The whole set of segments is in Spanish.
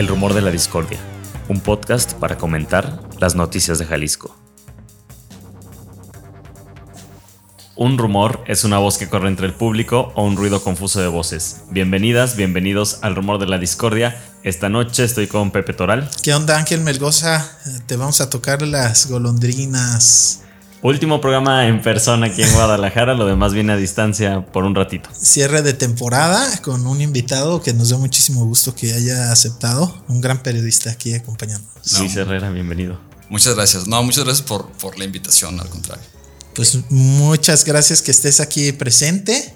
El Rumor de la Discordia, un podcast para comentar las noticias de Jalisco. Un rumor es una voz que corre entre el público o un ruido confuso de voces. Bienvenidas, bienvenidos al Rumor de la Discordia. Esta noche estoy con Pepe Toral. ¿Qué onda Ángel Melgoza? Te vamos a tocar las golondrinas. Último programa en persona aquí en Guadalajara, lo demás viene a distancia por un ratito. Cierre de temporada con un invitado que nos da muchísimo gusto que haya aceptado, un gran periodista aquí acompañándonos. Luis Herrera, bienvenido. Muchas gracias. No, muchas gracias por, por la invitación, al contrario. Pues muchas gracias que estés aquí presente.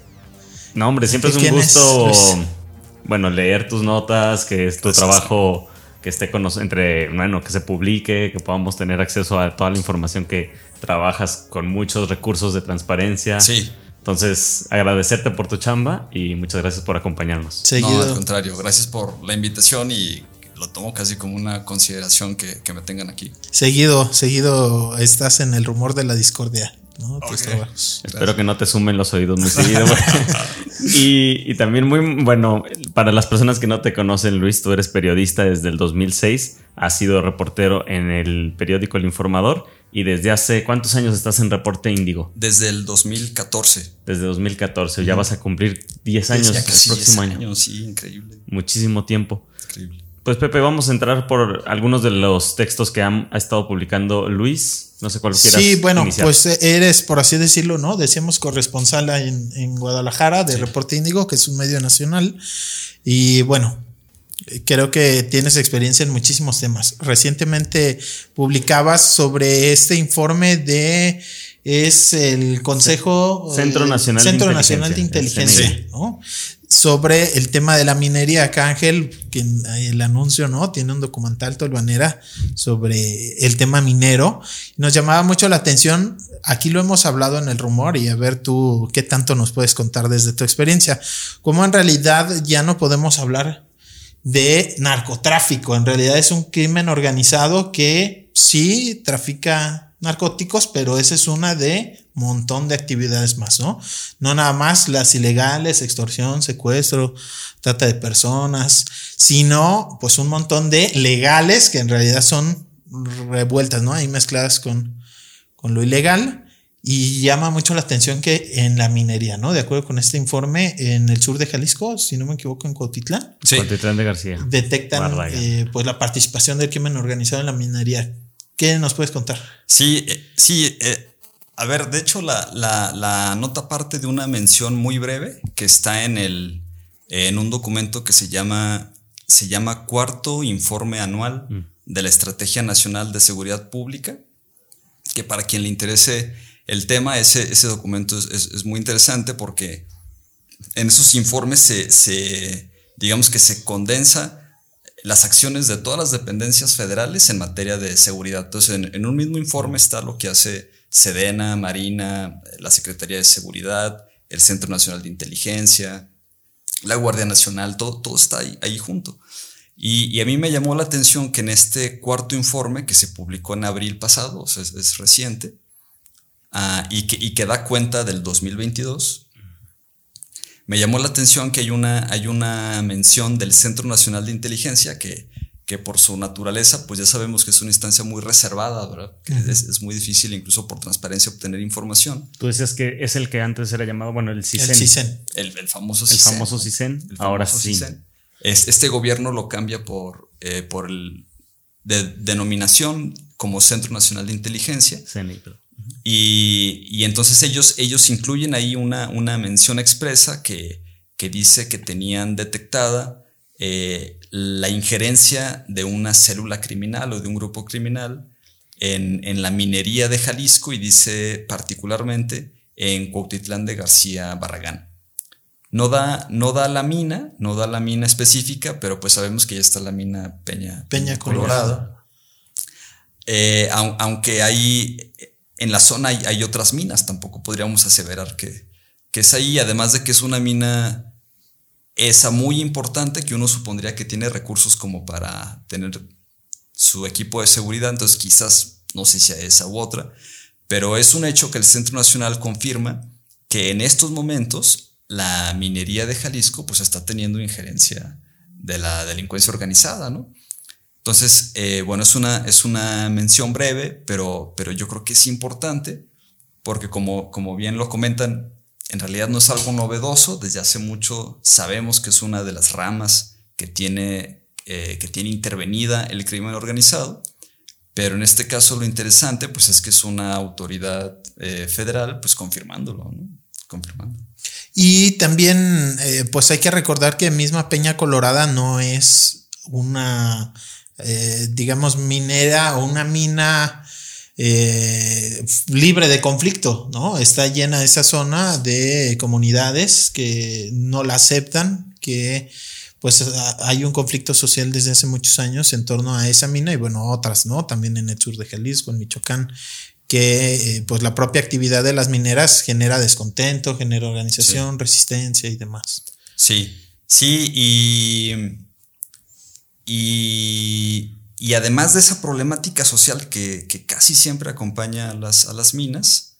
No, hombre, siempre es un gusto, bueno, leer tus notas, que es tu trabajo que esté con nosotros, entre, bueno, que se publique, que podamos tener acceso a toda la información que trabajas con muchos recursos de transparencia. Sí. Entonces, agradecerte por tu chamba y muchas gracias por acompañarnos. No, al contrario, gracias por la invitación y lo tomo casi como una consideración que, que me tengan aquí. Seguido, seguido estás en el rumor de la discordia. ¿No? Espero que no te sumen los oídos muy seguido. y, y, también muy bueno, para las personas que no te conocen, Luis, tú eres periodista desde el 2006, has sido reportero en el periódico El Informador y desde hace cuántos años estás en Reporte Índigo? Desde el 2014. Desde 2014, ya vas a cumplir 10 años el próximo año. Años, sí, increíble. Muchísimo tiempo. Increíble. Pues Pepe, vamos a entrar por algunos de los textos que ha estado publicando Luis. No sé cuál quieras. Sí, bueno, pues eh, eres, por así decirlo, ¿no? Decíamos corresponsal en, en Guadalajara de Reporte Índigo, que es un medio nacional. Y bueno, creo que tienes experiencia en muchísimos temas. Recientemente publicabas sobre este informe de es el Consejo Centro Nacional, Centro de, Nacional Inteligencia, de Inteligencia, ¿no? Sobre el tema de la minería. Acá Ángel, que el anuncio, ¿no? Tiene un documental tolvanera sobre el tema minero. Nos llamaba mucho la atención. Aquí lo hemos hablado en el rumor y a ver tú qué tanto nos puedes contar desde tu experiencia. Cómo en realidad ya no podemos hablar de narcotráfico. En realidad es un crimen organizado que sí trafica narcóticos, pero esa es una de montón de actividades más, ¿no? No nada más las ilegales, extorsión, secuestro, trata de personas, sino pues un montón de legales que en realidad son revueltas, ¿no? Ahí mezcladas con, con lo ilegal. Y llama mucho la atención que en la minería, ¿no? De acuerdo con este informe, en el sur de Jalisco, si no me equivoco, en Cotitlán. Sí. Cotitlán de García. Detectan eh, pues la participación del crimen organizado en la minería. ¿Qué nos puedes contar? Sí, eh, sí. Eh, a ver, de hecho, la, la, nota parte de una mención muy breve que está en, el, en un documento que se llama, se llama Cuarto Informe Anual mm. de la Estrategia Nacional de Seguridad Pública, que para quien le interese el tema, ese, ese documento es, es, muy interesante porque en esos informes se, se digamos que se condensa las acciones de todas las dependencias federales en materia de seguridad. Entonces, en, un mismo informe está lo que hace Sedena, Marina, la Secretaría de Seguridad, el Centro Nacional de Inteligencia, la Guardia Nacional, todo, todo está ahí, junto. Y, a mí me llamó la atención que en este cuarto informe que se publicó en abril pasado, sea, es, reciente, ah, y, que, y que da cuenta del 2022, me llamó la atención que hay una, hay una mención del Centro Nacional de Inteligencia que, que por su naturaleza, pues ya sabemos que es una instancia muy reservada, ¿verdad? Que es, muy difícil incluso por transparencia obtener información. Tú decías que es el que antes era llamado, bueno, el CISEN. El CISEN. El, famoso CISEN. El famoso CISEN. Ahora sí. Es, este gobierno lo cambia por, eh, por el de, denominación como Centro Nacional de Inteligencia. CENI, y, entonces ellos, ellos incluyen ahí una, una mención expresa que, que, dice que tenían detectada eh, la injerencia de una célula criminal o de un grupo criminal en, en, la minería de Jalisco y dice particularmente en Cuautitlán de García Barragán. No da, no da la mina, no da la mina específica, pero pues sabemos que ya está la mina Peña, Peña Colorada. Eh, aunque hay en la zona hay, otras minas, tampoco podríamos aseverar que, que, es ahí, además de que es una mina esa muy importante que uno supondría que tiene recursos como para tener su equipo de seguridad, entonces quizás no sé si sea esa u otra, pero es un hecho que el Centro Nacional confirma que en estos momentos la minería de Jalisco pues está teniendo injerencia de la delincuencia organizada, ¿no? Entonces, eh, bueno, es una, es una mención breve, pero, pero yo creo que es importante porque como, como bien lo comentan, en realidad no es algo novedoso, desde hace mucho sabemos que es una de las ramas que tiene, eh, que tiene intervenida el crimen organizado, pero en este caso lo interesante pues es que es una autoridad eh, federal pues confirmándolo, ¿no? confirmando. Y también pues hay que recordar que misma Peña Colorada no es una eh, digamos, minera o una mina eh, libre de conflicto, ¿no? Está llena esa zona de comunidades que no la aceptan, que pues hay un conflicto social desde hace muchos años en torno a esa mina y bueno, otras, ¿no? También en el sur de Jalisco, en Michoacán, que eh, pues la propia actividad de las mineras genera descontento, genera organización, resistencia y demás. Sí, sí, y y, además de esa problemática social que, casi siempre acompaña a las, a las minas,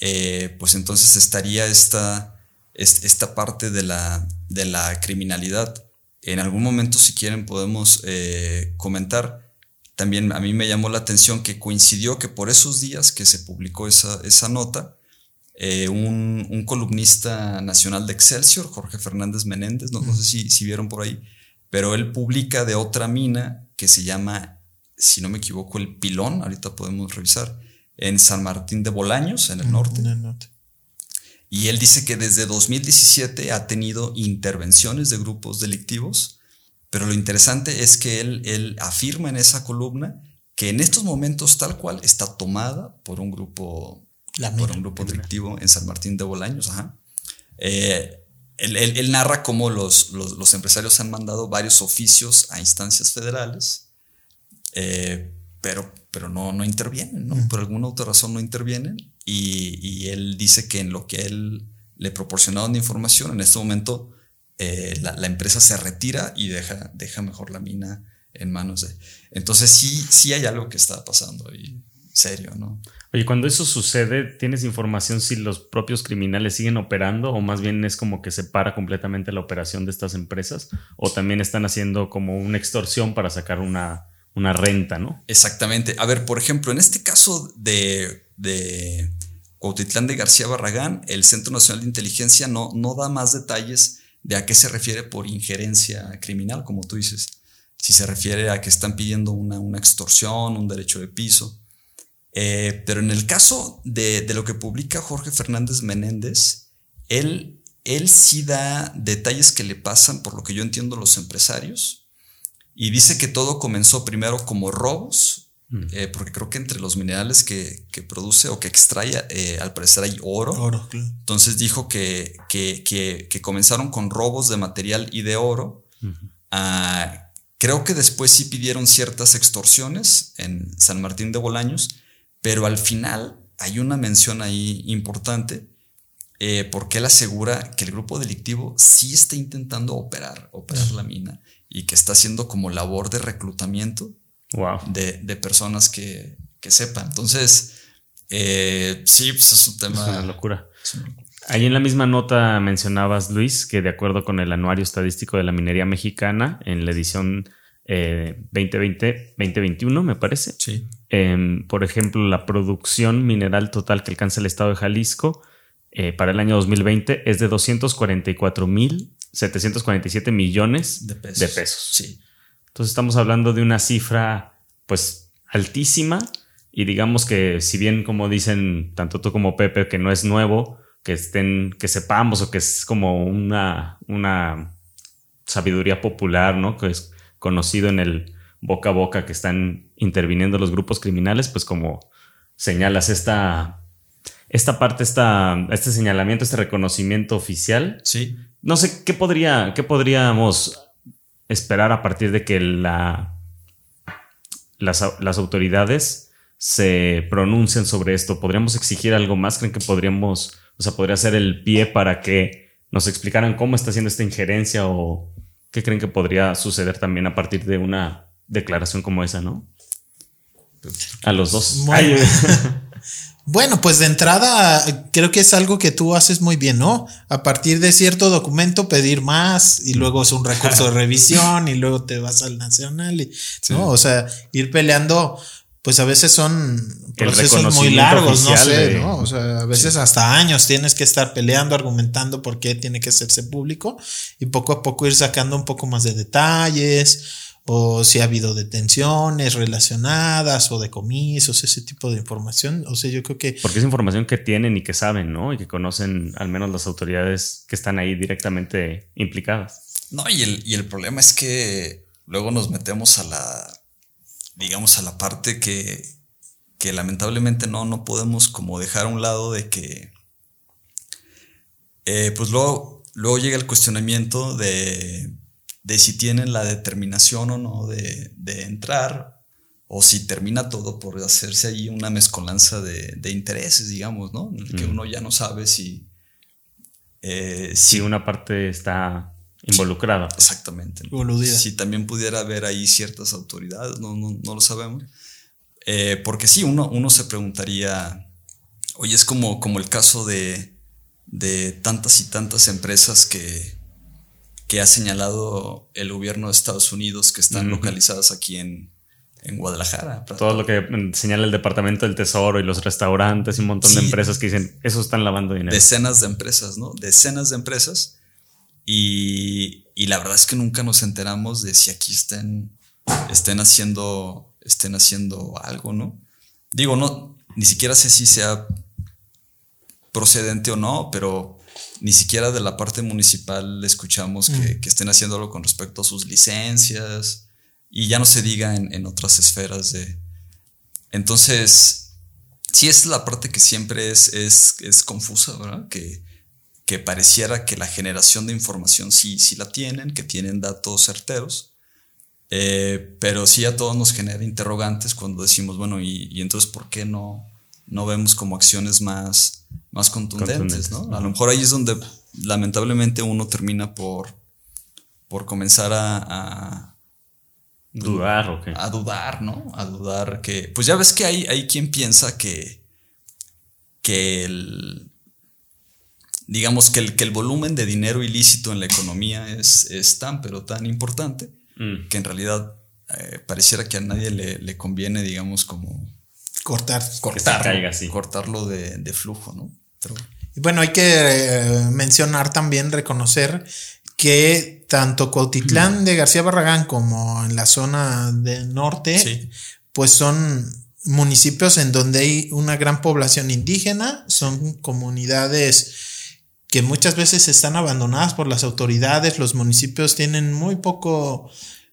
eh, pues entonces estaría esta, esta parte de la, de la, criminalidad. En algún momento, si quieren, podemos eh, comentar. También a mí me llamó la atención que coincidió que por esos días que se publicó esa, esa nota, eh, un, columnista nacional de Excelsior, Jorge Fernández Menéndez, no, sé si, si, vieron por ahí, pero él publica de otra mina que se llama, si no me equivoco, el Pilón, ahorita podemos revisar, en San Martín de Bolaños, en el norte. Y él dice que desde 2017 ha tenido intervenciones de grupos delictivos, pero lo interesante es que él, él afirma en esa columna que en estos momentos tal cual está tomada por un grupo, por un grupo delictivo en San Martín de Bolaños. Ajá. Eh, él, narra cómo los, los, empresarios han mandado varios oficios a instancias federales, eh, pero, pero no, no intervienen, ¿no? Por alguna otra razón no intervienen. Y, él dice que en lo que él le proporcionaron de información, en este momento eh, la, empresa se retira y deja, deja mejor la mina en manos de... Entonces sí, sí hay algo que está pasando ahí, serio, ¿no? Oye, cuando eso sucede, ¿tienes información si los propios criminales siguen operando o más bien es como que se para completamente la operación de estas empresas o también están haciendo como una extorsión para sacar una, una renta, ¿no? Exactamente. A ver, por ejemplo, en este caso de, de Cuautitlán de García Barragán, el Centro Nacional de Inteligencia no, no da más detalles de a qué se refiere por injerencia criminal, como tú dices. Si se refiere a que están pidiendo una, una extorsión, un derecho de piso. Eh, pero en el caso de, lo que publica Jorge Fernández Menéndez, él, él sí da detalles que le pasan, por lo que yo entiendo, los empresarios. Y dice que todo comenzó primero como robos, mm. eh, porque creo que entre los minerales que, produce o que extrae, eh, al parecer hay oro. oro Entonces dijo que, que, comenzaron con robos de material y de oro. Ah, creo que después sí pidieron ciertas extorsiones en San Martín de Bolaños pero al final hay una mención ahí importante eh, porque él asegura que el grupo delictivo sí está intentando operar, operar la mina y que está haciendo como labor de reclutamiento de, personas que, sepan. Entonces, eh, sí, pues es un tema. Es una locura. Ahí en la misma nota mencionabas, Luis, que de acuerdo con el Anuario Estadístico de la Minería Mexicana, en la edición 2020, 2021, me parece. Sí. Em, por ejemplo, la producción mineral total que alcanza el estado de Jalisco eh, para el año 2020 es de 244.747 millones de pesos. de pesos. Sí. Entonces estamos hablando de una cifra pues altísima y digamos que si bien como dicen tanto tú como Pepe que no es nuevo, que estén, que sepamos o que es como una, una sabiduría popular, ¿no? Que es conocido en el boca a boca que están interviniendo los grupos criminales, pues como señalas esta, esta parte, esta, este señalamiento, este reconocimiento oficial. Sí. No sé, ¿qué, podría, qué podríamos esperar a partir de que la, las, las autoridades se pronuncien sobre esto? ¿Podríamos exigir algo más? ¿Creen que podríamos, o sea, podría ser el pie para que nos explicaran cómo está haciendo esta injerencia o ¿Qué creen que podría suceder también a partir de una declaración como esa, no? A los dos. Muy, Bueno, pues de entrada creo que es algo que tú haces muy bien, ¿no? A partir de cierto documento pedir más y luego es un recurso de revisión y luego te vas al nacional, y, ¿no? O sea, ir peleando, pues a veces son procesos muy largos, no sé, ¿no? O sea, a veces hasta años tienes que estar peleando, argumentando por qué tiene que hacerse público y poco a poco ir sacando un poco más de detalles o si ha habido detenciones relacionadas o decomisos, ese tipo de información. O sea, yo creo que... Porque es información que tienen y que saben, ¿no? Y que conocen al menos las autoridades que están ahí directamente implicadas. No, y el, y el problema es que luego nos metemos a la, digamos, a la parte que, que lamentablemente no, no podemos como dejar a un lado de que, eh, pues luego, luego llega el cuestionamiento de de si tienen la determinación o no de, entrar, o si termina todo por hacerse ahí una mezcolanza de, intereses, digamos, ¿no? En el que uno ya no sabe si... Eh, si, una parte está involucrada. exactamente. Si también pudiera haber ahí ciertas autoridades, no, no, lo sabemos. Eh, porque sí, uno, uno se preguntaría, oye, es como, como el caso de, de tantas y tantas empresas que, que ha señalado el gobierno de Estados Unidos que están localizadas aquí en, Guadalajara. Todo lo que señala el Departamento del Tesoro y los restaurantes y un montón de empresas que dicen, eso están lavando dinero. Decenas de empresas, ¿no? Decenas de empresas. Y, la verdad es que nunca nos enteramos de si aquí estén, estén, haciendo, estén haciendo algo, ¿no? Digo, no, ni siquiera sé si sea procedente o no, pero ni siquiera de la parte municipal escuchamos que, mm. estén haciendo algo con respecto a sus licencias y ya no se diga en, otras esferas de... Entonces, sí es la parte que siempre es, es, confusa, ¿verdad? Que, que, pareciera que la generación de información sí, sí la tienen, que tienen datos certeros, eh, pero sí a todos nos genera interrogantes cuando decimos, bueno, ¿y, y entonces por qué no, no vemos como acciones más más contundentes, ¿no? A lo mejor ahí es donde lamentablemente uno termina por, por comenzar a, dudar o qué? A dudar, ¿no? A dudar que, pues ya ves que hay, hay quien piensa que, que el, digamos que el, que el volumen de dinero ilícito en la economía es, es tan, pero tan importante, mm. que en realidad eh, pareciera que a nadie le, le conviene, digamos, como cortar, cortarlo de, flujo, ¿no? Y bueno, hay que eh, mencionar también, reconocer que tanto Cuautitlán de García Barragán como en la zona del norte, pues son municipios en donde hay una gran población indígena, son comunidades que muchas veces están abandonadas por las autoridades, los municipios tienen muy poco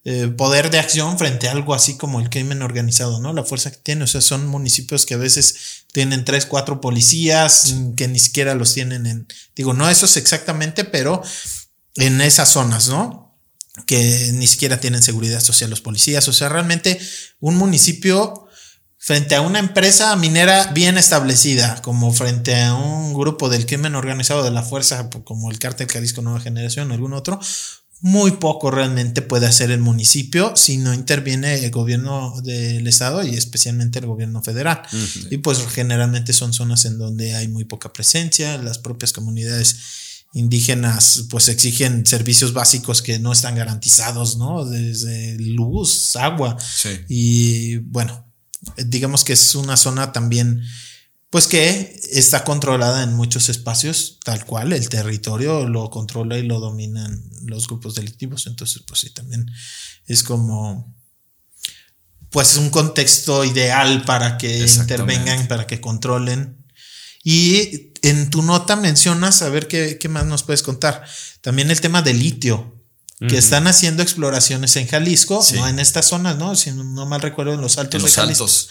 eh, poder de acción frente a algo así como el crimen organizado, ¿no? La fuerza que tiene, o sea, son municipios que a veces tienen tres, cuatro policías que ni siquiera los tienen en, digo, no eso es exactamente, pero en esas zonas, ¿no? Que ni siquiera tienen seguridad social los policías, o sea, realmente un municipio frente a una empresa minera bien establecida, como frente a un grupo del crimen organizado de la fuerza, como el cártel Jalisco Nueva Generación o algún otro, muy poco realmente puede hacer el municipio si no interviene el gobierno del estado y especialmente el gobierno federal. Y pues generalmente son zonas en donde hay muy poca presencia, las propias comunidades indígenas pues exigen servicios básicos que no están garantizados, ¿no? Desde luz, agua. Y bueno, digamos que es una zona también pues que está controlada en muchos espacios, tal cual, el territorio lo controla y lo dominan los grupos delictivos, entonces pues sí, también es como, pues un contexto ideal para que intervengan, para que controlen. Y en tu nota mencionas, a ver qué, más nos puedes contar, también el tema del litio, que están haciendo exploraciones en Jalisco, no en estas zonas, ¿no? Si no mal recuerdo, en los altos en los Altos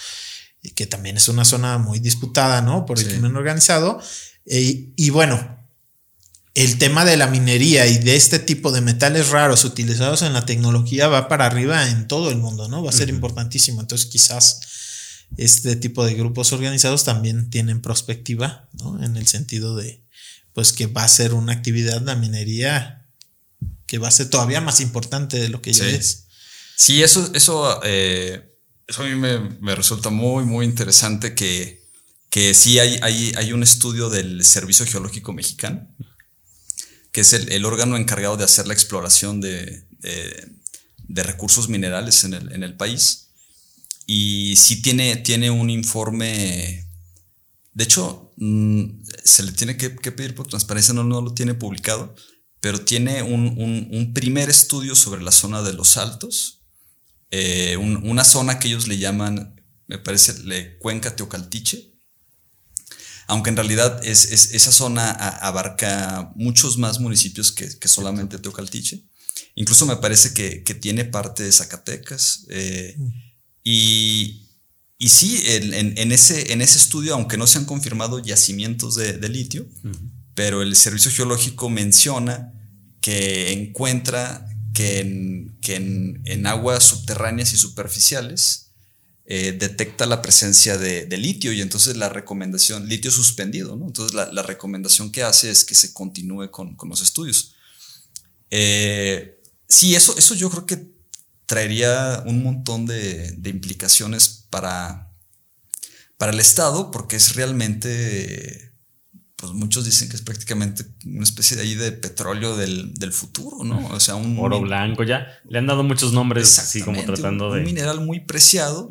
que también es una zona muy disputada, ¿no? Por el crimen organizado. Eh, y bueno, el tema de la minería y de este tipo de metales raros utilizados en la tecnología va para arriba en todo el mundo, ¿no? Va a ser importantísimo. Entonces, quizás este tipo de grupos organizados también tienen perspectiva, ¿no? En el sentido de, pues, que va a ser una actividad, la minería, que va a ser todavía más importante de lo que ya es. Sí, eso, eso eh, eso a mí me, resulta muy, muy interesante que, que sí hay, hay, hay un estudio del Servicio Geológico Mexicano, que es el, órgano encargado de hacer la exploración de, de, recursos minerales en el, en el, país. Y sí tiene, tiene un informe, de hecho, mm, se le tiene que, pedir por transparencia, no, no, lo tiene publicado, pero tiene un, un, un primer estudio sobre la zona de los Altos, eh, una zona que ellos le llaman, me parece, le Cuenca Teocaltiche, aunque en realidad es, esa zona abarca muchos más municipios que, solamente Teocaltiche. Incluso me parece que, tiene parte de Zacatecas. Eh, y, y, sí, en, ese, en ese estudio, aunque no se han confirmado yacimientos de, litio, pero el Servicio Geológico menciona que encuentra que en aguas subterráneas y superficiales eh, detecta la presencia de, litio y entonces la recomendación, litio suspendido, ¿no? Entonces la, recomendación que hace es que se continúe con, los estudios. Eh, sí, eso, eso yo creo que traería un montón de, implicaciones para, para el Estado porque es realmente pues muchos dicen que es prácticamente una especie de ahí de petróleo del, futuro, ¿no? O sea, un... Oro blanco, ya. Le han dado muchos nombres así como tratando de... Un mineral muy preciado.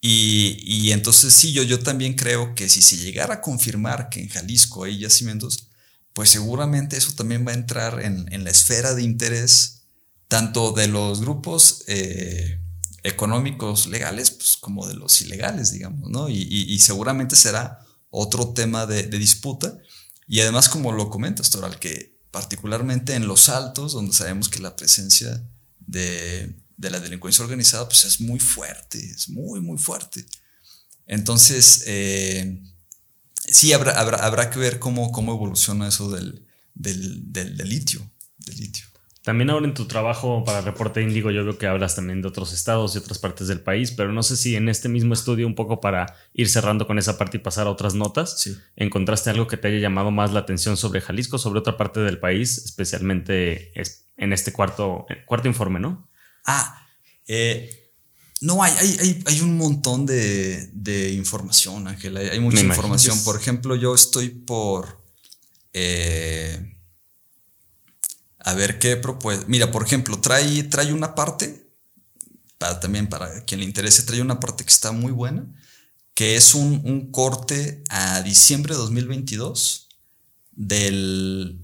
y, entonces sí, yo, yo también creo que si se llegara a confirmar que en Jalisco hay yacimientos, pues seguramente eso también va a entrar en, la esfera de interés tanto de los grupos eh, económicos legales pues, como de los ilegales, digamos, ¿no? y seguramente será otro tema de, disputa. Y además, como lo comentas, Toral, que particularmente en los altos, donde sabemos que la presencia de, la delincuencia organizada pues es muy fuerte, es muy, muy fuerte. Entonces, eh, sí habrá, habrá, que ver cómo, cómo evoluciona eso del, del, del litio. Del litio. También ahora en tu trabajo para Reporte Índigo yo veo que hablas también de otros estados y otras partes del país, pero no sé si en este mismo estudio, un poco para ir cerrando con esa parte y pasar a otras notas, encontraste algo que te haya llamado más la atención sobre Jalisco, sobre otra parte del país, especialmente en este cuarto, cuarto informe, ¿no? Ah, eh, no, hay, hay, hay, un montón de, información, Ángel, hay, mucha información. Por ejemplo, yo estoy por... Eh, a ver qué propuesta. Mira, por ejemplo, trae, trae una parte, para, también para quien le interese, trae una parte que está muy buena, que es un, corte a diciembre de 2022 del,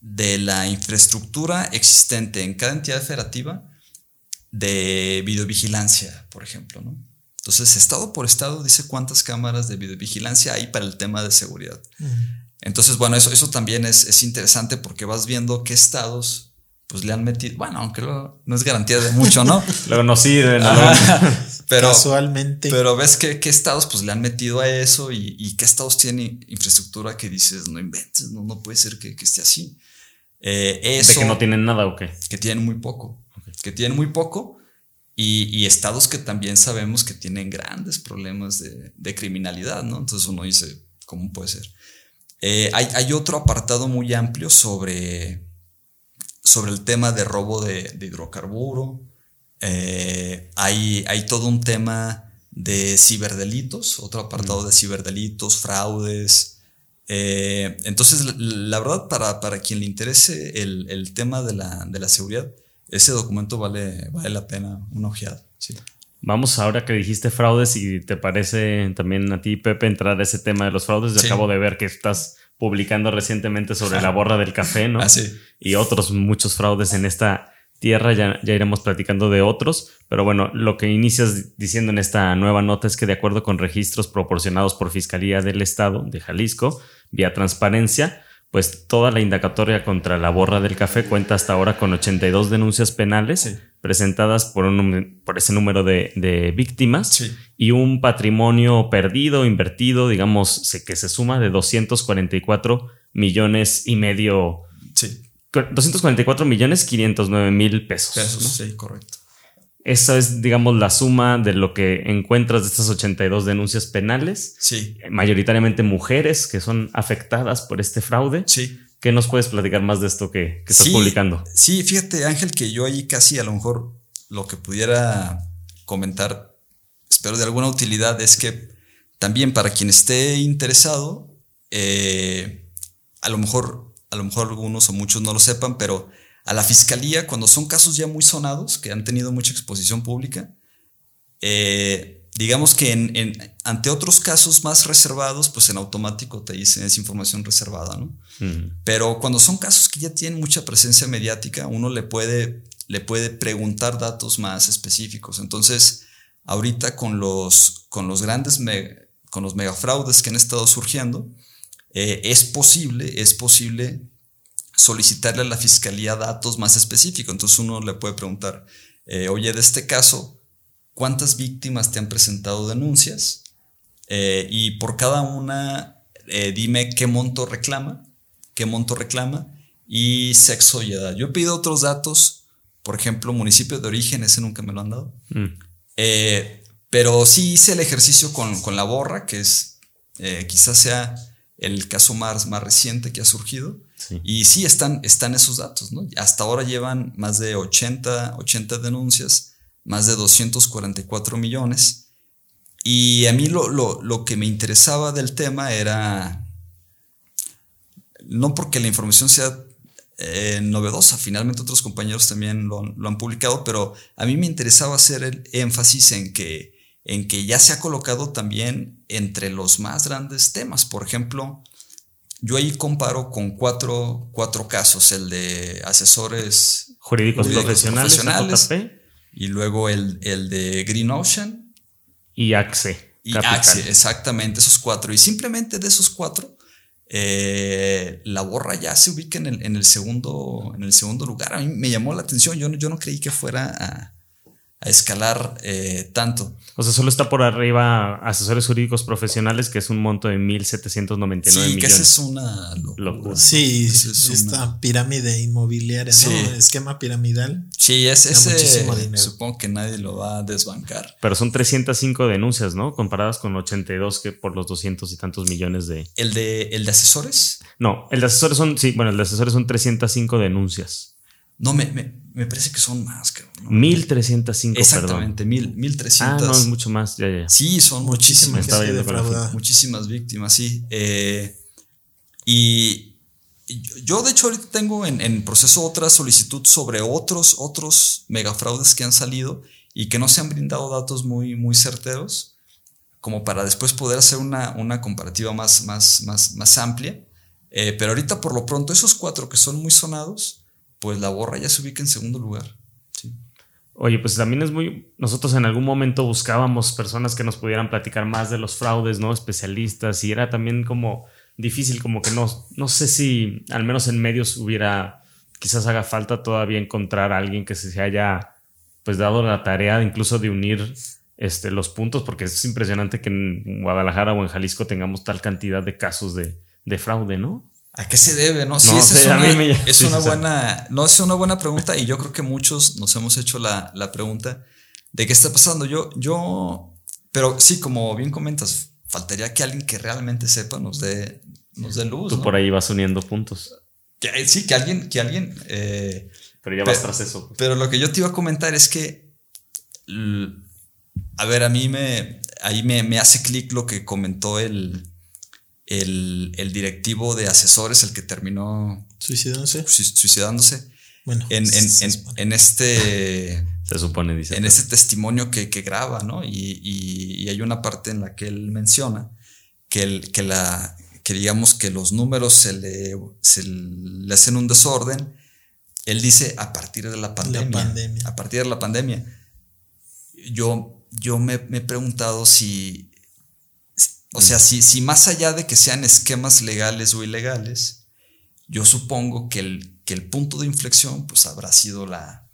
de la infraestructura existente en cada entidad federativa de videovigilancia, por ejemplo, ¿no? Entonces, estado por estado dice cuántas cámaras de videovigilancia hay para el tema de seguridad. Entonces, bueno, eso, eso también es, interesante porque vas viendo qué estados pues le han metido, bueno, aunque no es garantía de mucho, ¿no? Luego no sirven, pero casualmente. Pero ves que, qué estados pues le han metido a eso y, qué estados tienen infraestructura que dices, no inventes, no, no puede ser que, esté así. Eh, ¿De que no tienen nada o qué? Que tienen muy poco. Que tienen muy poco. Y, estados que también sabemos que tienen grandes problemas de, de criminalidad, ¿no? Entonces uno dice, ¿cómo puede ser? Eh, hay, otro apartado muy amplio sobre, sobre el tema de robo de, hidrocarburo. Eh, hay, hay, todo un tema de ciberdelitos, otro apartado de ciberdelitos, fraudes. Eh, entonces, la verdad, para, para, quien le interese el, tema de la, de la, seguridad, ese documento vale, vale la pena una ojeada. Sí. Vamos ahora que dijiste fraudes y te parece también a ti, Pepe, entrar a ese tema de los fraudes. Yo acabo de ver que estás publicando recientemente sobre la borra del café, ¿no? Ah, y otros muchos fraudes en esta tierra, ya, ya iremos platicando de otros, pero bueno, lo que inicias diciendo en esta nueva nota es que de acuerdo con registros proporcionados por Fiscalía del Estado de Jalisco, vía transparencia, pues toda la indagatoria contra la borra del café cuenta hasta ahora con 82 denuncias penales presentadas por, un, por ese número de, víctimas y un patrimonio perdido, invertido, digamos, que se suma de 244 millones y medio. Sí. 244 millones 509 mil pesos. Pesos, sí, correcto. Esa es, digamos, la suma de lo que encuentras de estas 82 denuncias penales. Sí. Mayoritariamente mujeres que son afectadas por este fraude. Sí. ¿Qué nos puedes platicar más de esto que, estás publicando? Sí, fíjate, Ángel, que yo ahí casi a lo mejor lo que pudiera comentar, espero de alguna utilidad, es que también para quien esté interesado, eh, a lo mejor, a lo mejor algunos o muchos no lo sepan, pero a la fiscalía, cuando son casos ya muy sonados, que han tenido mucha exposición pública, eh, digamos que en, ante otros casos más reservados, pues en automático te dicen es información reservada, ¿no? Pero cuando son casos que ya tienen mucha presencia mediática, uno le puede, le puede preguntar datos más específicos. Entonces, ahorita con los, con los grandes, con los megafraudes que han estado surgiendo, eh, es posible, es posible solicitarle a la fiscalía datos más específicos. Entonces uno le puede preguntar, eh, oye, de este caso, ¿cuántas víctimas te han presentado denuncias? Eh, y por cada una, dime qué monto reclama, qué monto reclama y sexo y edad. Yo he pedido otros datos, por ejemplo, municipio de origen, ese nunca me lo han dado. Mm. pero sí hice el ejercicio con, con la borra, que es quizás sea el caso más, más reciente que ha surgido. Y sí, están, están esos datos. Hasta ahora llevan más de 80, 80 denuncias, más de 244 millones. Y a mí lo, lo, que me interesaba del tema era, no porque la información sea eh, novedosa, finalmente otros compañeros también lo, lo, han publicado, pero a mí me interesaba hacer el énfasis en que en que ya se ha colocado también entre los más grandes temas. Por ejemplo, yo ahí comparo con cuatro, cuatro casos, el de asesores jurídicos, profesionales, y luego el, el, de Green Ocean. Y AXE. Y AXE, exactamente, esos cuatro. Y simplemente de esos cuatro, eh, la borra ya se ubica en el, en el, segundo, en el segundo lugar. A mí me llamó la atención, yo, yo no creí que fuera a, a escalar eh, tanto. O sea, solo está por arriba asesores jurídicos profesionales, que es un monto de 1.799 sí, millones. que esa es una locura. Sí, esta pirámide inmobiliaria, ¿no? Esquema piramidal. Sí, es ese. Supongo que nadie lo va a desbancar. Pero son 305 denuncias, ¿no? Comparadas con 82 que por los 200 y tantos millones de. ¿El de, el de asesores? No, el de asesores son, sí, bueno, el de asesores son 305 denuncias. No, me, me, me parece que son más, cabrón. 1305, Exactamente, mil, 1300. Ah, no, es mucho más, ya, ya. Sí, son muchísimas. Muchísimas víctimas, sí. Eh, y yo, de hecho, ahorita tengo en, en, proceso otra solicitud sobre otros, otros megafraudes que han salido y que no se han brindado datos muy, muy certeros, como para después poder hacer una, una comparativa más, más, más, más amplia. Eh, pero ahorita, por lo pronto, esos cuatro que son muy sonados, pues la borra ya se ubica en segundo lugar. Oye, pues también es muy. Nosotros en algún momento buscábamos personas que nos pudieran platicar más de los fraudes, ¿no? Especialistas, y era también como difícil, como que no, no sé si al menos en medios hubiera, quizás haga falta todavía encontrar a alguien que se haya pues dado la tarea incluso de unir este, los puntos, porque es impresionante que en Guadalajara o en Jalisco tengamos tal cantidad de casos de, de fraude, ¿no? ¿A qué se debe? No, sí, es, una, es una buena, no es una buena pregunta y yo creo que muchos nos hemos hecho la, pregunta de qué está pasando. Yo, yo, pero sí, como bien comentas, faltaría que alguien que realmente sepa nos dé, nos dé luz. Tú por ahí vas uniendo puntos. sí, que alguien, que alguien. Eh, pero ya vas tras eso. Pero lo que yo te iba a comentar es que, a ver, a mí me, ahí me, me hace clic lo que comentó el el, directivo de asesores, el que terminó suicidándose. suicidándose. Bueno, en, este. Se supone, dice. En este testimonio que, graba, ¿no? Y, hay una parte en la que él menciona que, el, que, la, que digamos que los números se le, se le hacen un desorden. Él dice a partir de la pandemia. A partir de la pandemia. Yo, yo me, me he preguntado si, o sea, si, si más allá de que sean esquemas legales o ilegales, yo supongo que el, que el punto de inflexión pues habrá sido la,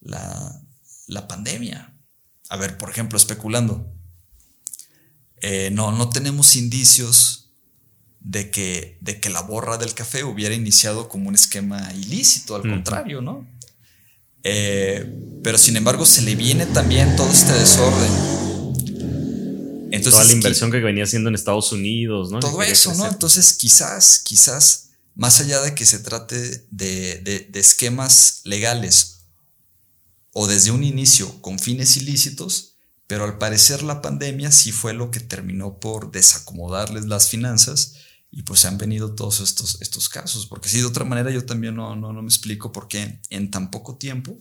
la, pandemia. A ver, por ejemplo, especulando. Eh, no, no tenemos indicios de que, de que la borra del café hubiera iniciado como un esquema ilícito, al contrario, ¿no? Eh, pero sin embargo se le viene también todo este desorden Toda la inversión que, venía haciendo en Estados Unidos, ¿no? Todo eso, ¿no? Entonces, quizás, quizás, más allá de que se trate de, esquemas legales o desde un inicio con fines ilícitos, pero al parecer la pandemia sí fue lo que terminó por desacomodarles las finanzas y pues se han venido todos estos, estos casos, porque si de otra manera yo también no, no, no me explico por qué en tan poco tiempo,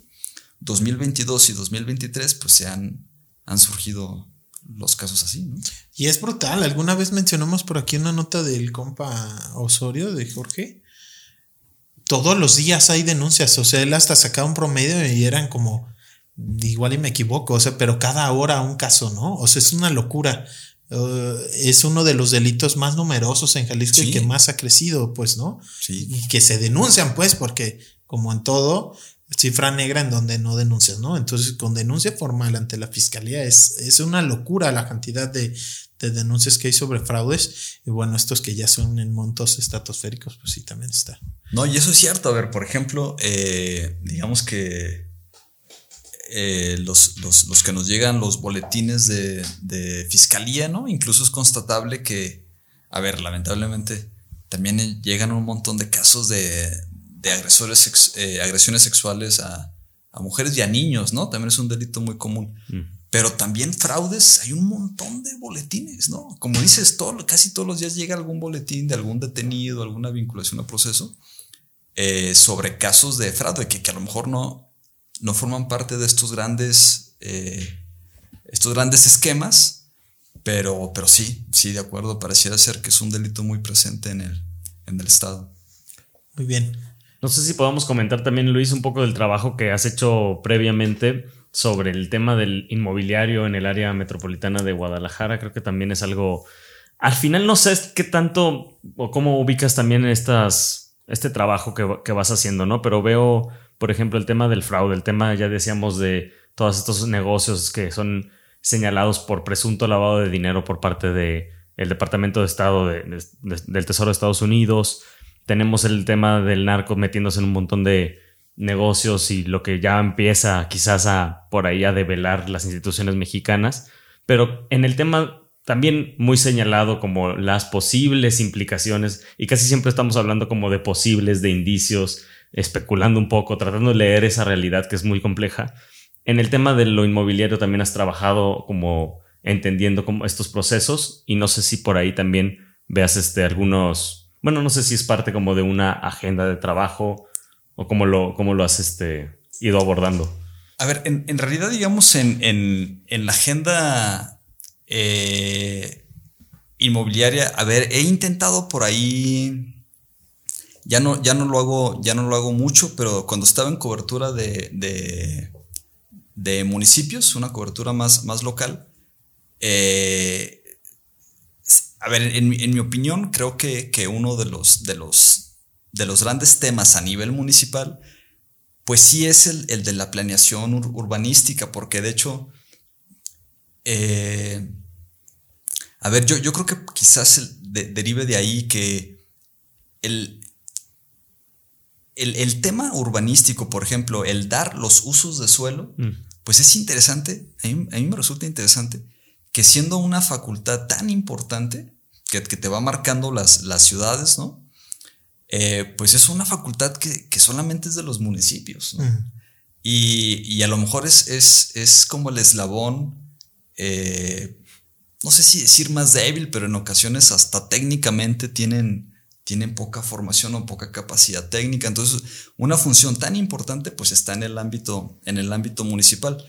2022 y 2023, pues se han, han surgido los casos así, ¿no? Y es brutal. Alguna vez mencionamos por aquí una nota del compa Osorio, de Jorge. Todos los días hay denuncias. O sea, él hasta sacaba un promedio y eran como, igual y me equivoco, o sea, pero cada hora un caso, ¿no? O sea, es una locura. Uh, es uno de los delitos más numerosos en Jalisco y que más ha crecido, pues, ¿no? Sí. Y que se denuncian, pues, porque como en todo, cifra negra en donde no denuncias, ¿no? Entonces, con denuncia formal ante la fiscalía es, es una locura la cantidad de, de, denuncias que hay sobre fraudes. Y bueno, estos que ya son en montos estratosféricos, pues sí, también está. No, y eso es cierto. A ver, por ejemplo, eh, digamos que eh, los, los, los, que nos llegan los boletines de, de fiscalía, ¿no? Incluso es constatable que, a ver, lamentablemente también llegan un montón de casos de, de agresores, eh, agresiones sexuales a, a, mujeres y a niños, ¿no? También es un delito muy común. Mm. Pero también fraudes, hay un montón de boletines, ¿no? Como dices, todo, casi todos los días llega algún boletín de algún detenido, alguna vinculación a proceso, eh, sobre casos de fraude que, que, a lo mejor no, no forman parte de estos grandes, eh, estos grandes esquemas, pero, pero sí, sí, de acuerdo, pareciera ser que es un delito muy presente en el, en el Estado. Muy bien. No sé si podamos comentar también, Luis, un poco del trabajo que has hecho previamente sobre el tema del inmobiliario en el área metropolitana de Guadalajara. Creo que también es algo. Al final no sé qué tanto o cómo ubicas también estas, este trabajo que, vas haciendo, ¿no? Pero veo, por ejemplo, el tema del fraude, el tema, ya decíamos, de todos estos negocios que son señalados por presunto lavado de dinero por parte del el Departamento de Estado de, de, del Tesoro de Estados Unidos tenemos el tema del narco metiéndose en un montón de negocios y lo que ya empieza quizás a por ahí a develar las instituciones mexicanas, pero en el tema también muy señalado como las posibles implicaciones y casi siempre estamos hablando como de posibles, de indicios, especulando un poco, tratando de leer esa realidad que es muy compleja. En el tema de lo inmobiliario también has trabajado como entendiendo como estos procesos y no sé si por ahí también veas este algunos bueno, no sé si es parte como de una agenda de trabajo o cómo lo, cómo lo has este, ido abordando. A ver, en, en realidad, digamos, en, en, en la agenda eh, inmobiliaria, a ver, he intentado por ahí. Ya no, ya no lo hago, ya no lo hago mucho, pero cuando estaba en cobertura de, de, de municipios, una cobertura más, más local, eh, a ver, en, mi opinión, creo que, uno de los, de, los, de los grandes temas a nivel municipal, pues sí es el, de la planeación urbanística, porque de hecho, eh, a ver, yo, yo creo que quizás derive de ahí que el, el, tema urbanístico, por ejemplo, el dar los usos de suelo, mm. pues es interesante, a mí, me resulta interesante que siendo una facultad tan importante, que, te va marcando las, las ciudades, ¿no? Eh, pues es una facultad que, solamente es de los municipios, y, a lo mejor es, es, como el eslabón, eh, no sé si decir más débil, pero en ocasiones hasta técnicamente tienen, tienen poca formación o poca capacidad técnica. Entonces, una función tan importante pues está en el ámbito, en el ámbito municipal.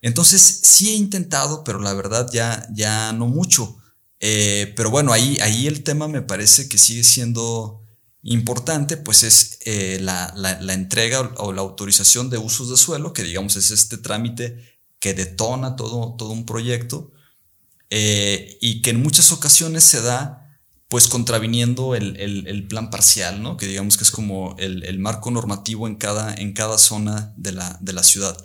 Entonces, sí he intentado, pero la verdad ya, ya no mucho. Eh, pero bueno, ahí, ahí el tema me parece que sigue siendo importante, pues es eh, la, entrega o la autorización de usos de suelo, que digamos es este trámite que detona todo, todo un proyecto eh, y que en muchas ocasiones se da pues contraviniendo el, plan parcial, ¿no? que digamos que es como el, marco normativo en cada, en cada zona de la, de la ciudad.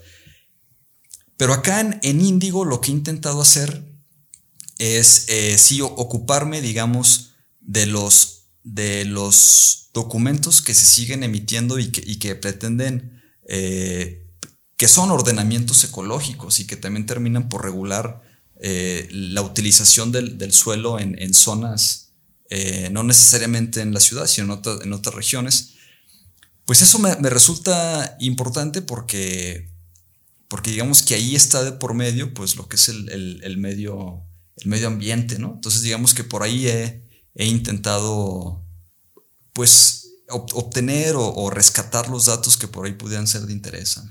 Pero acá en, en Índigo lo que he intentado hacer es eh, sí ocuparme, digamos, de los, de los documentos que se siguen emitiendo y que, pretenden, eh, que son ordenamientos ecológicos y que también terminan por regular eh, la utilización del, suelo en, zonas, no necesariamente en la ciudad, sino en, otras regiones. Pues eso me, me resulta importante porque porque digamos que ahí está de por medio, pues lo que es el, medio, el medio ambiente, ¿no? Entonces digamos que por ahí he, intentado, pues, obtener o, rescatar los datos que por ahí pudieran ser de interés.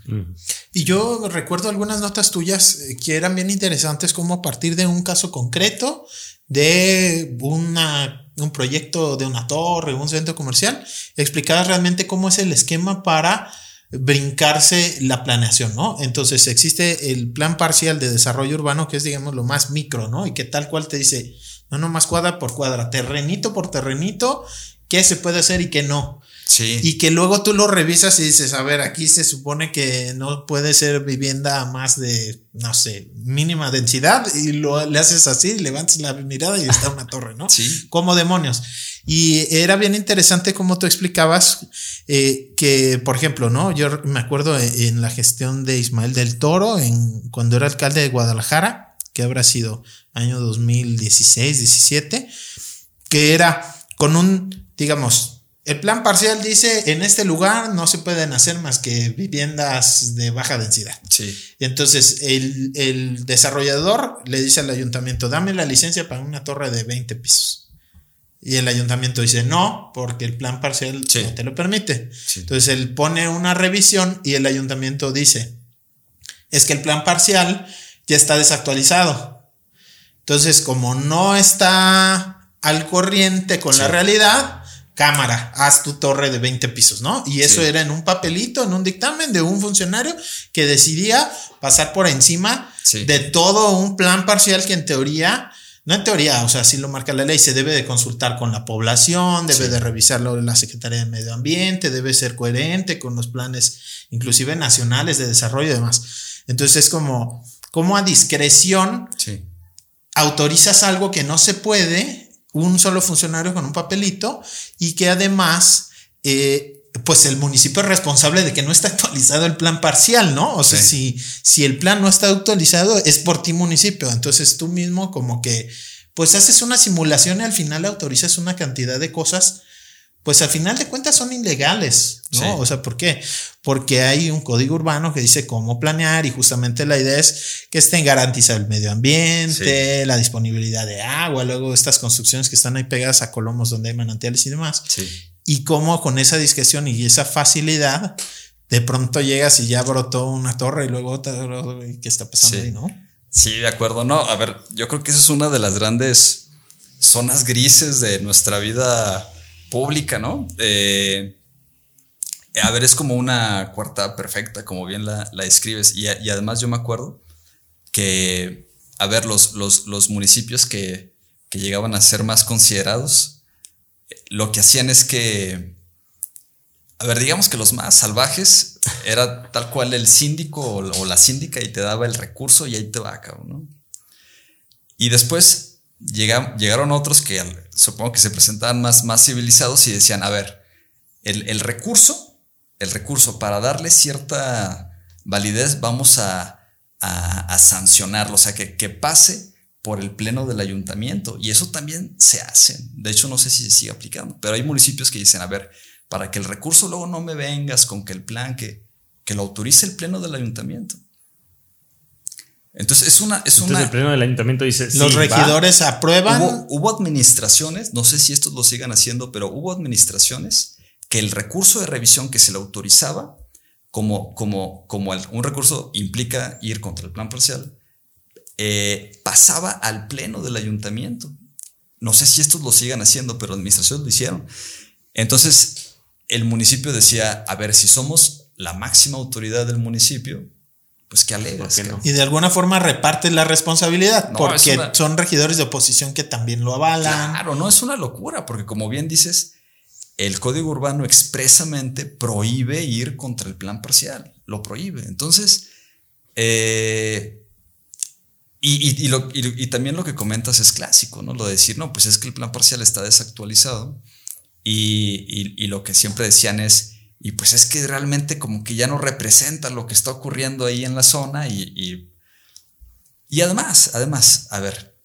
Y yo recuerdo algunas notas tuyas eh, que eran bien interesantes, como a partir de un caso concreto de una, un proyecto de una torre, un centro comercial, explicabas realmente cómo es el esquema para brincarse la planeación, ¿no? Entonces existe el plan parcial de desarrollo urbano que es, digamos, lo más micro, ¿no? Y que tal cual te dice, no, no más cuadra por cuadra, terrenito por terrenito, qué se puede hacer y qué no. Sí. Y que luego tú lo revisas y dices, a ver, aquí se supone que no puede ser vivienda más de, no sé, mínima densidad y lo le haces así, levantas la mirada y está una torre, ¿no? Sí. Como demonios. Y era bien interesante como tú explicabas eh, que, por ejemplo, ¿no? Yo me acuerdo en la gestión de Ismael del Toro, en, cuando era alcalde de Guadalajara, que habrá sido año 2016, 17, que era con un, digamos, el plan parcial dice, en este lugar no se pueden hacer más que viviendas de baja densidad. Sí. entonces el, desarrollador le dice al ayuntamiento, dame la licencia para una torre de 20 pisos. Y el ayuntamiento dice, no, porque el plan parcial no te lo permite. Entonces él pone una revisión y el ayuntamiento dice, es que el plan parcial ya está desactualizado. Entonces, como no está al corriente con la realidad, cámara, haz tu torre de 20 pisos, ¿no? Y eso era en un papelito, en un dictamen de un funcionario que decidía pasar por encima de todo un plan parcial que en teoría, no en teoría, o sea, sí lo marca la ley, se debe de consultar con la población, debe de revisarlo la Secretaría de Medio Ambiente, debe ser coherente con los planes inclusive nacionales de desarrollo y demás. Entonces es como, como a discreción autorizas algo que no se puede un solo funcionario con un papelito y que además, eh, pues el municipio es responsable de que no está actualizado el plan parcial, ¿no? O sea, si, si el plan no está actualizado es por ti municipio, entonces tú mismo como que, pues haces una simulación y al final autorizas una cantidad de cosas pues al final de cuentas son ilegales, ¿no? O sea, ¿por qué? Porque hay un código urbano que dice cómo planear y justamente la idea es que estén garantizados el medio ambiente, la disponibilidad de agua, luego estas construcciones que están ahí pegadas a colomos donde hay manantiales y demás. Sí. Y cómo con esa discreción y esa facilidad, de pronto llegas y ya brotó una torre y luego otra, ¿qué está pasando ahí, no? Sí, de acuerdo. No, a ver, yo creo que esa es una de las grandes zonas grises de nuestra vida pública, ¿no? Eh, a ver, es como una cuarta perfecta, como bien la, la describes. Y, además yo me acuerdo que, a ver, los, los, municipios que, llegaban a ser más considerados, lo que hacían es que, a ver, digamos que los más salvajes era tal cual el síndico o, la síndica y te daba el recurso y ahí te va, cabrón, ¿no? Y después llegaron otros que supongo que se presentaban más, más civilizados y decían, a ver, el, recurso, el recurso para darle cierta validez, vamos a, sancionarlo, o sea, que, que, pase por el pleno del ayuntamiento. Y eso también se hace. De hecho, no sé si se sigue aplicando, pero hay municipios que dicen, a ver, para que el recurso luego no me vengas con que el plan que, que lo autorice el pleno del ayuntamiento. Entonces es una... Es Entonces el pleno del ayuntamiento dice... Los regidores aprueban. Hubo, administraciones, no sé si estos lo sigan haciendo, pero hubo administraciones que el recurso de revisión que se le autorizaba, como, como, como un recurso implica ir contra el plan parcial, eh, pasaba al pleno del ayuntamiento. No sé si estos lo sigan haciendo, pero administraciones lo hicieron. Entonces el municipio decía, a ver, si somos la máxima autoridad del municipio, pues qué alegas. Y de alguna forma reparte la responsabilidad, porque son regidores de oposición que también lo avalan. Claro, no es una locura, porque como bien dices, el código urbano expresamente prohíbe ir contra el plan parcial, lo prohíbe. Entonces, eh, y, y, también lo que comentas es clásico, ¿no? Lo de decir, no, pues es que el plan parcial está desactualizado y, lo que siempre decían es, y pues es que realmente como que ya no representa lo que está ocurriendo ahí en la zona y, y, además, además, a ver,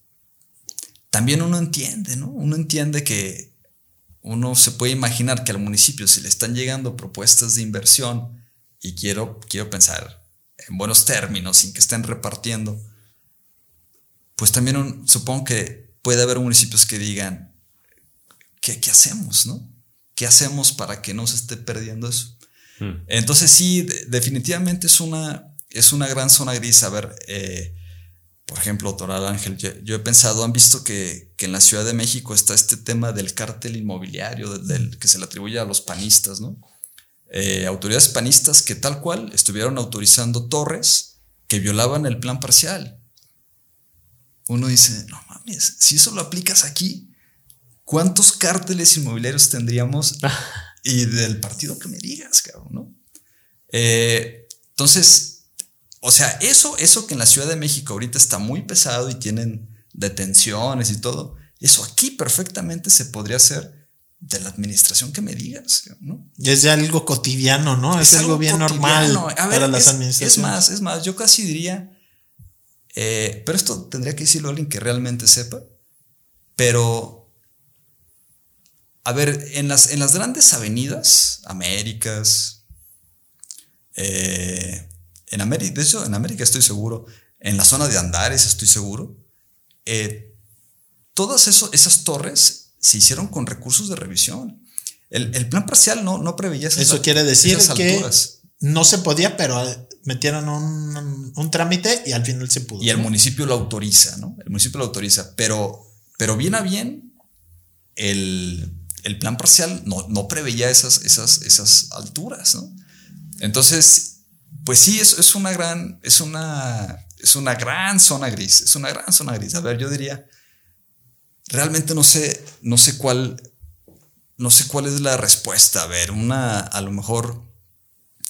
también uno entiende, ¿no? Uno entiende que uno se puede imaginar que al municipio se le están llegando propuestas de inversión y quiero, quiero pensar, en buenos términos, sin que estén repartiendo, pues también supongo que puede haber municipios que digan, ¿qué, ¿qué, hacemos? ¿no? ¿Qué hacemos para que no se esté perdiendo eso? Hmm. Entonces sí, definitivamente es una, es una gran zona gris. A ver, eh, por ejemplo, Toral Ángel, yo, he pensado, han visto que, en la Ciudad de México está este tema del cártel inmobiliario del, que se le atribuye a los panistas, ¿no? Eh, autoridades panistas que tal cual estuvieron autorizando torres que violaban el plan parcial. Uno dice, no mames, si eso lo aplicas aquí, ¿cuántos cárteles inmobiliarios tendríamos? y del partido que me digas, cabrón, ¿no? Eh, entonces, o sea, eso, eso que en la Ciudad de México ahorita está muy pesado y tienen detenciones y todo, eso aquí perfectamente se podría hacer de la administración que me digas, ¿no? Es ya algo cotidiano, ¿no? Es, algo, bien normal para las administraciones. Es más, es más, yo casi diría, eh, pero esto tendría que decirlo alguien que realmente sepa, pero, a ver, en las, en las grandes avenidas, Américas, eh, en América, de hecho, en América estoy seguro, en la zona de Andares estoy seguro, eh, todas esas torres se hicieron con recursos de revisión. El, plan parcial no, no preveía esas Eso quiere decir que no se podía, pero metieron un, trámite y al final se pudo. Y el municipio lo autoriza, ¿no? El municipio lo autoriza, pero, pero bien a bien, el, plan parcial no, no preveía esas, esas, esas alturas, ¿no? Entonces, pues sí, es, es una gran, es una, es una gran zona gris, es una gran zona gris. A ver, yo diría, realmente no sé, no sé cuál, no sé cuál es la respuesta. A ver, una, a lo mejor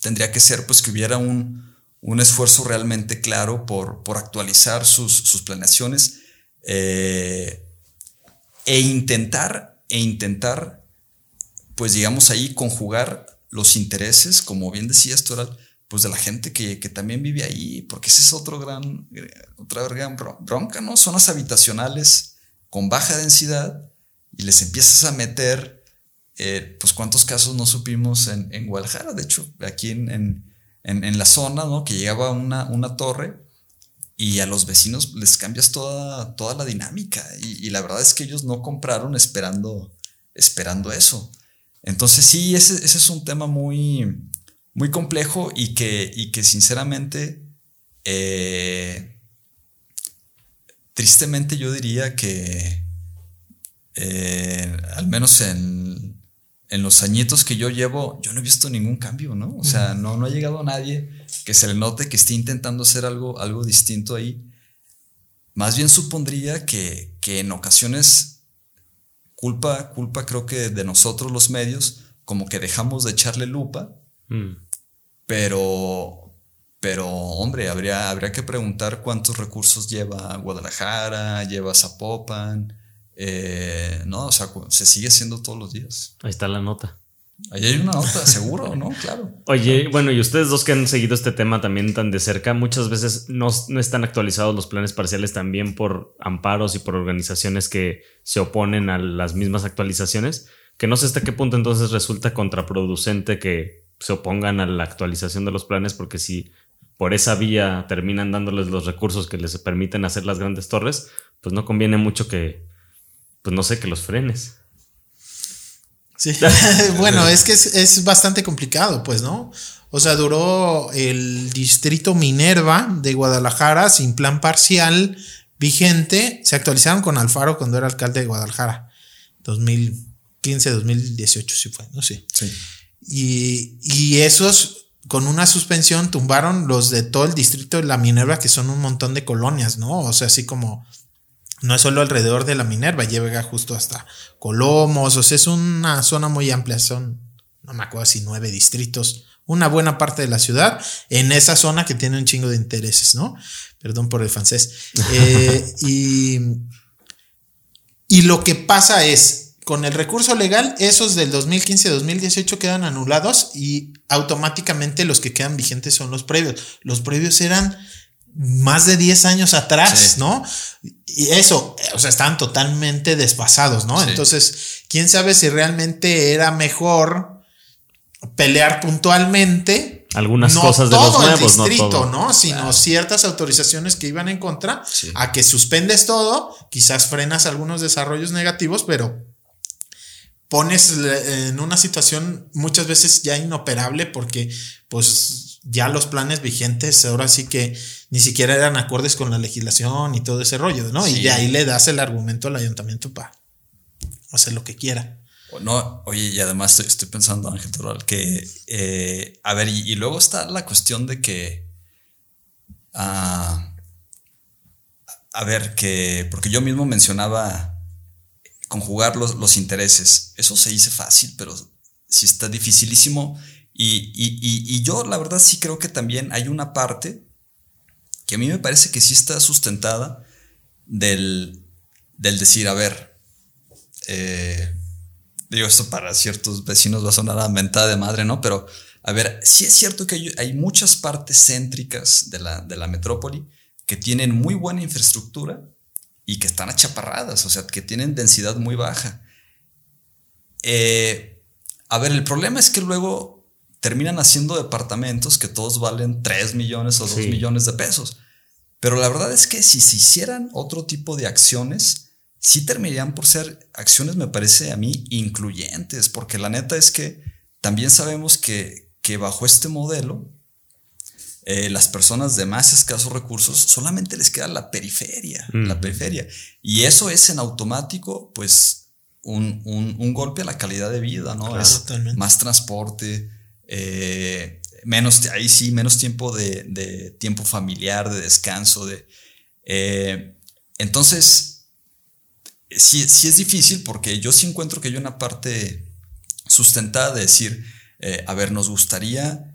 tendría que ser pues que hubiera un, un esfuerzo realmente claro por, por actualizar sus, sus planeaciones eh, e intentar, e intentar, pues digamos ahí conjugar los intereses, como bien decías, Toral, pues de la gente que, que, también vive ahí, porque ese es otro gran, otra gran bronca, ¿no? Zonas habitacionales con baja densidad y les empiezas a meter, eh, pues cuántos casos no supimos en, en Guadalajara, de hecho, aquí en, en, la zona, ¿no? Que llegaba una, una torre y a los vecinos les cambias toda, toda la dinámica y, la verdad es que ellos no compraron esperando, esperando eso. Entonces sí, ese, ese es un tema muy, muy complejo y que, y que sinceramente... Eh, tristemente yo diría que eh, al menos en, los añitos que yo llevo, yo no he visto ningún cambio, ¿no? O sea, no, no ha llegado nadie que se le note que esté intentando hacer algo, algo distinto ahí. Más bien supondría que, en ocasiones culpa, culpa creo que de nosotros los medios, como que dejamos de echarle lupa, mm. pero pero, hombre, habría, habría que preguntar cuántos recursos lleva Guadalajara, lleva Zapopan. Eh, no, o sea, se sigue haciendo todos los días. Ahí está la nota. Ahí hay una nota, seguro, ¿no? Claro. Oye, bueno, y ustedes dos que han seguido este tema también tan de cerca, muchas veces no, no, están actualizados los planes parciales también por amparos y por organizaciones que se oponen a las mismas actualizaciones, que no sé hasta qué punto entonces resulta contraproducente que se opongan a la actualización de los planes, porque si por esa vía terminan dándoles los recursos que les permiten hacer las grandes torres, pues no conviene mucho que, pues no sé, que los frenes. Sí, bueno, es que es, bastante complicado, pues, ¿no? O sea, duró el distrito Minerva de Guadalajara sin plan parcial vigente. Se actualizaron con Alfaro cuando era alcalde de Guadalajara. 2015, 2018, sí fue, no sé. Sí. Y, y esos con una suspensión tumbaron los de todo el distrito de la Minerva, que son un montón de colonias, ¿no? O sea, así como no es solo alrededor de la Minerva, llega justo hasta Colomos, o sea, es una zona muy amplia, son, no me acuerdo si nueve distritos, una buena parte de la ciudad, en esa zona que tiene un chingo de intereses, ¿no? Perdón por el francés. Eh, y, y lo que pasa es, con el recurso legal, esos del 2015-2018 quedan anulados y automáticamente los que quedan vigentes son los previos. Los previos eran más de 10 años atrás, ¿no? Y eso, o sea, estaban totalmente desfasados, ¿no? Entonces, quién sabe si realmente era mejor pelear puntualmente algunas no cosas de los todo el nuevos, no distrito, todo. ¿no? Sino ciertas autorizaciones que iban en contra, Sí. a que suspendes todo, quizás frenas algunos desarrollos negativos, pero pones en una situación muchas veces ya inoperable porque pues ya los planes vigentes ahora sí que ni siquiera eran acordes con la legislación y todo ese rollo, ¿no? Y de ahí le das el argumento al ayuntamiento para hacer lo que quiera. No, oye, y además estoy, estoy pensando, Ángel Toral, que, eh, a ver, y, y luego está la cuestión de que, ah, a ver, que, porque yo mismo mencionaba conjugar los, los intereses, eso se dice fácil, pero sí está dificilísimo. Y, y- y- yo la verdad sí creo que también hay una parte que a mí me parece que sí está sustentada del, del decir, a ver, eh, digo esto para ciertos vecinos va a sonar a mentada de madre, ¿no? Pero a ver, sí es cierto que hay, hay muchas partes céntricas de la, de la metrópoli que tienen muy buena infraestructura y que están achaparradas, o sea, que tienen densidad muy baja. Eh, a ver, el problema es que luego terminan haciendo departamentos que todos valen 3 millones o 2 Sí. millones de pesos. Pero la verdad es que si se hicieran otro tipo de acciones, sí terminarían por ser acciones, me parece a mí, incluyentes, porque la neta es que también sabemos que, que bajo este modelo, eh, las personas de más escasos recursos solamente les queda la periferia, la periferia. Y eso es en automático, pues, un, un- un golpe a la calidad de vida, ¿no? Claro, es totalmente. más transporte, eh, menos, ahí sí, menos tiempo de, de tiempo familiar, de descanso, de... eh, entonces, sí, sí es difícil porque yo sí encuentro que hay una parte sustentada de decir, a ver, nos gustaría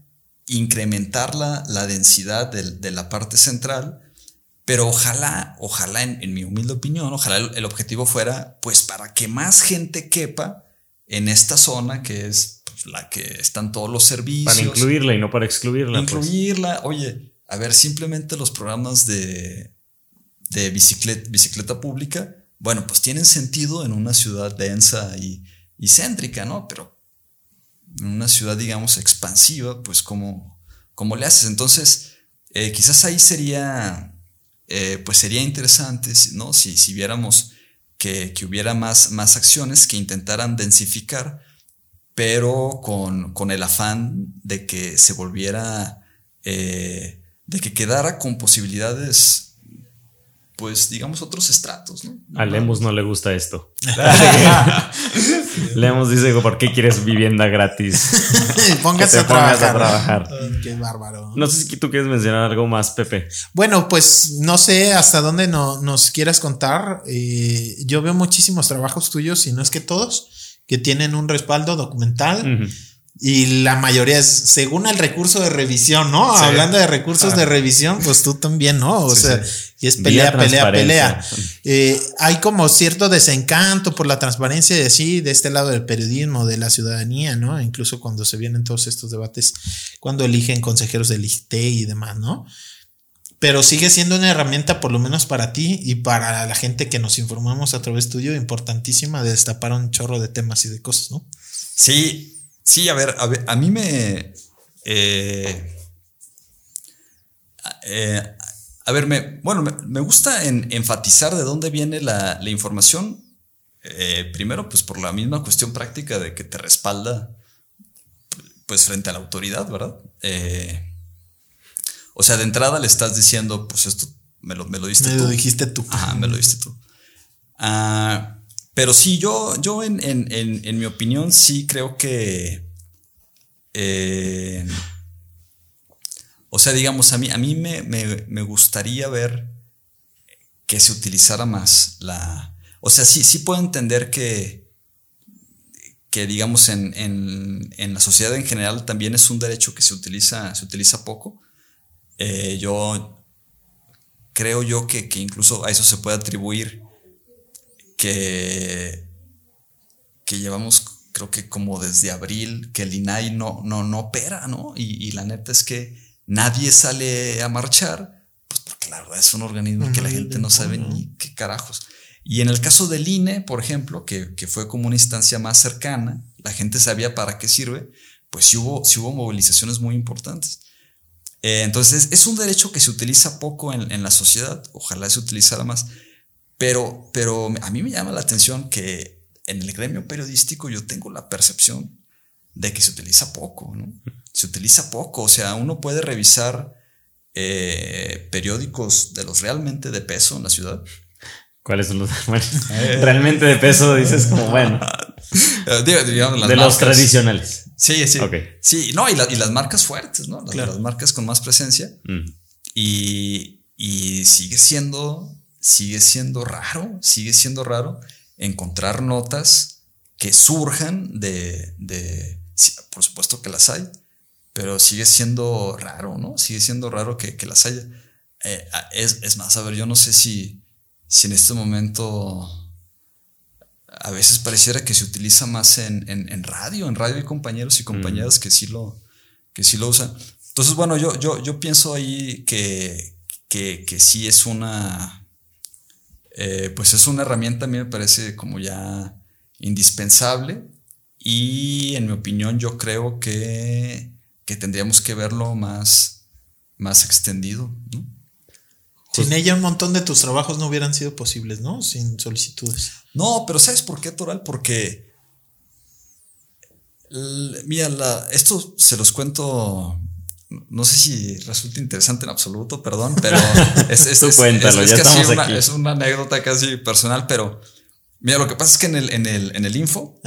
incrementar la, la densidad de, la parte central, pero ojalá, ojalá, en, en mi humilde opinión, ojalá el, el objetivo fuera, pues, para que más gente quepa en esta zona que es pues, la que están todos los servicios. Para incluirla y no para excluirla. pues. Incluirla, oye, a ver, simplemente los programas de, de bicicleta, bicicleta pública, bueno, pues tienen sentido en una ciudad densa y, y céntrica, ¿no? Pero en una ciudad, digamos, expansiva, pues ¿cómo, cómo le haces? Entonces, eh, quizás ahí sería, eh, pues sería interesante, ¿no? Si, si viéramos que, que hubiera más, más acciones que intentaran densificar, pero con, con el afán de que se volviera, eh, de que quedara con posibilidades, pues digamos, otros estratos, ¿no? A Lemus no le gusta esto. Lemus dice, ¿por qué quieres vivienda gratis? Póngase Que a trabajar. a trabajar. Ay, Qué bárbaro. No sé si tú quieres mencionar algo más, Pepe. Bueno, pues no sé hasta dónde no- nos quieras contar. Eh, yo veo muchísimos trabajos tuyos, y no es que todos, que tienen un respaldo documental. Y la mayoría es según el recurso de revisión, ¿no? Sí. Hablando de recursos de revisión, pues tú también, ¿no? O Sí, sea, sí. y es pelea, pelea, pelea. Eh, hay como cierto desencanto por la transparencia de sí, de este lado del periodismo, de la ciudadanía, ¿no? Incluso cuando se vienen todos estos debates, cuando eligen consejeros del ISTE y demás, ¿no? Pero sigue siendo una herramienta, por lo menos para ti y para la gente que nos informamos a través tuyo, importantísima de destapar un chorro de temas y de cosas, ¿no? Sí, sí, a ver, a, ver, a mí me... eh, eh, a ver, me, bueno, me, me gusta en- enfatizar de dónde viene la, la información. Eh, primero, pues por la misma cuestión práctica de que te respalda, pues frente a la autoridad, ¿verdad? O sea, de entrada le estás diciendo, pues esto me lo, me lo diste Me tú. lo dijiste tú. Ajá, me lo diste tú. Ah, pero sí, yo, yo en, en- en- en mi opinión, sí creo que. eh, o sea, digamos, a mí, a mí me, me- me gustaría ver que se utilizara más la. O sea, sí, sí puedo entender que. que digamos en, en- en la sociedad en general también es un derecho que se utiliza, se utiliza poco. Eh, yo creo yo que, que incluso a eso se puede atribuir que, que llevamos, creo que como desde abril, que el INAI no, no, no opera, ¿no? Y, y la neta es que nadie sale a marchar, pues porque la verdad es un organismo que la gente no sabe ni qué carajos. Y en el caso del INE, por ejemplo, que, que fue como una instancia más cercana, la gente sabía para qué sirve, pues sí hubo, sí hubo movilizaciones muy importantes. Eh, entonces es un derecho que se utiliza poco en, en, la sociedad, ojalá se utilizara más, pero, pero a mí me llama la atención que en el gremio periodístico yo tengo la percepción de que se utiliza poco, ¿no? Se utiliza poco, o sea, uno puede revisar eh, periódicos de los realmente de peso en la ciudad. ¿Cuáles son los realmente de peso? Dices como, bueno. de los tradicionales. Sí, sí. Sí, no, y, las marcas fuertes, ¿no? Las, marcas con más presencia. Y, y, sigue siendo, sigue siendo raro, sigue siendo raro encontrar notas que surjan de, de por supuesto que las hay, pero sigue siendo raro, ¿no? Sigue siendo raro que, las haya. Eh, es, es, más, a ver, yo no sé si, si en este momento a veces pareciera que se utiliza más en, en, radio, en radio hay compañeros y compañeras que, sí lo, que sí lo usan. Entonces, bueno, yo, yo, yo pienso ahí que, que, que sí es una, eh, pues es una herramienta, a mí me parece como ya indispensable y en mi opinión yo creo que que tendríamos que verlo más, más extendido. Sin ella un montón de tus trabajos no hubieran sido posibles, ¿no? Sin solicitudes. No, pero ¿sabes por qué, Toral? Porque, mira, esto se los cuento, no sé si resulta interesante en absoluto, perdón, pero es, es, es, una, anécdota casi personal, pero mira, lo que pasa es que en el, en el, en el info,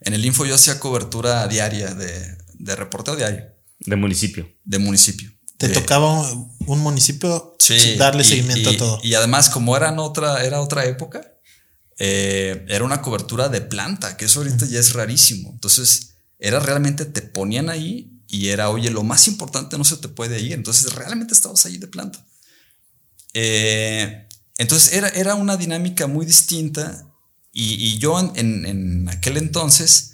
en el info yo hacía cobertura diaria de, de reportero diario. De municipio. De municipio. Te tocaba un municipio darle seguimiento a todo. Y además, como era otra, era otra época, eh, era una cobertura de planta, que eso ahorita ya es rarísimo. Entonces, era realmente, te ponían ahí y era, oye, lo más importante no se te puede ir. Entonces, realmente estabas ahí de planta. Eh, entonces, era, era una dinámica muy distinta. Y, yo en, en aquel entonces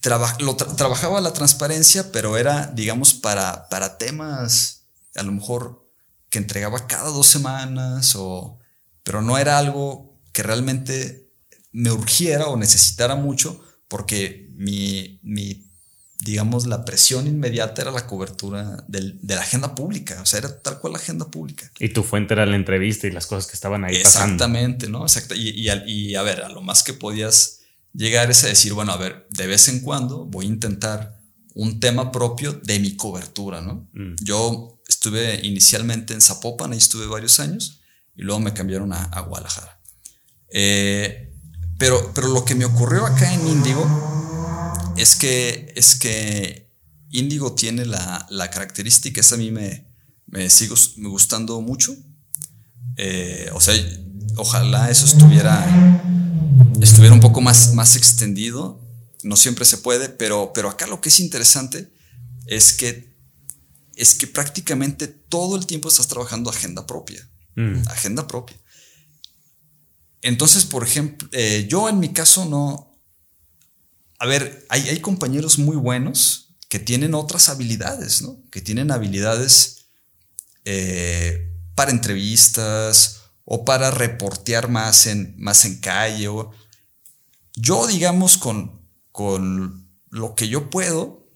trabajaba la transparencia, pero era, digamos, para, para temas, a lo mejor que entregaba cada dos semanas, o, pero no era algo que realmente me urgiera o necesitara mucho, porque mi, mi digamos, la presión inmediata era la cobertura de la agenda pública, o sea, era tal cual la agenda pública. Y tu fuente era la entrevista y las cosas que estaban ahí Exactamente, ¿no? Exacto. Y, y, y, a ver, a lo más que podías llegar es a decir, bueno, a ver, de vez en cuando voy a intentar un tema propio de mi cobertura, ¿no? Mm. Yo estuve inicialmente en Zapopan, ahí estuve varios años, y luego me cambiaron a, Guadalajara. Eh, pero, pero lo que me ocurrió acá en Índigo es que, es que Índigo tiene la, característica, esa a mí me, me sigue gustando mucho. Eh, o sea, ojalá eso estuviera estuviera un poco más, más extendido. No siempre se puede, pero, pero acá lo que es interesante es que, es que prácticamente todo el tiempo estás trabajando agenda propia. Mm. Agenda propia. Entonces, por ejemplo, eh, yo en mi caso no. A ver, hay, compañeros muy buenos que tienen otras habilidades, ¿no? Que tienen habilidades eh, para entrevistas o para reportear más en, más en calle. Yo, digamos, con, con lo que yo puedo,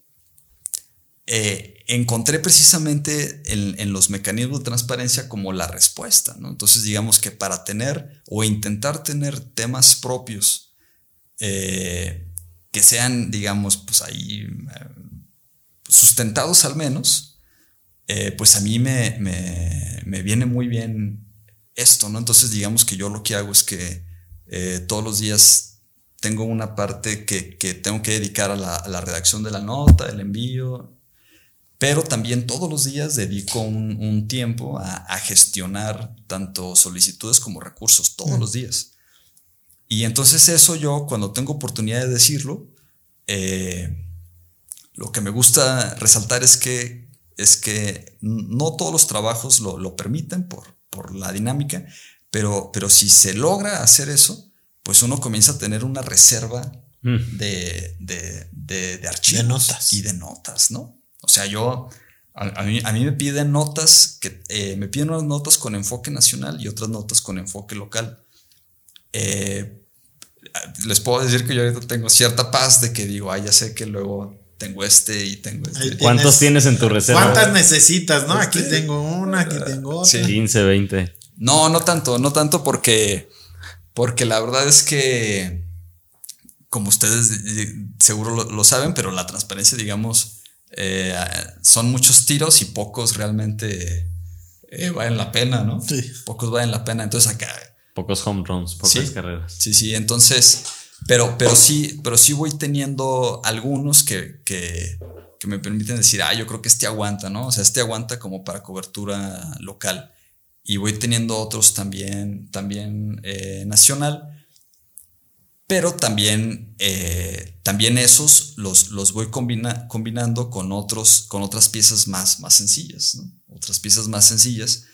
eh, encontré precisamente en, los mecanismos de transparencia como la respuesta. ¿no? Entonces, digamos que para tener o intentar tener temas propios eh, que sean, digamos, pues ahí eh, sustentados al menos, pues a mí me, me, viene muy bien esto, ¿no? Entonces, digamos que yo lo que hago es que todos los días tengo una parte que, tengo que dedicar a la, redacción de la nota, el envío, pero también todos los días dedico un, tiempo a, gestionar tanto solicitudes como recursos, todos mm. los días. Y entonces eso yo, cuando tengo oportunidad de decirlo, eh, lo que me gusta resaltar es que, es que no todos los trabajos lo, permiten por, por la dinámica, pero, pero si se logra hacer eso, pues uno comienza a tener una reserva mm. de, de, archivos. De notas. Y de notas, ¿no? O sea, yo, a, mí, me piden notas, que eh, me piden unas notas con enfoque nacional y otras notas con enfoque local. Eh, les puedo decir que yo ahorita tengo cierta paz de que digo, ay, ya sé que luego tengo este y tengo este. ¿Cuántos tienes en tu reserva? ¿Cuántas necesitas, no? Aquí este, tengo una, aquí tengo otra. 15, 20. No, no tanto, no tanto porque, porque la verdad es que, como ustedes seguro lo, saben, pero la transparencia, digamos, eh, son muchos tiros y pocos realmente eh, valen la pena, ¿no? Sí. Pocos valen la pena. Entonces acá. Pocos home runs, pocas carreras. Sí, sí. Entonces, pero, pero sí, pero sí voy teniendo algunos que, que, que me permiten decir, ah, yo creo que este aguanta, ¿no? O sea, este aguanta como para cobertura local y voy teniendo otros también, también eh, nacional, pero también, eh, también esos los, los voy combinando con, otros, con otras piezas más, más sencillas, otras piezas más sencillas,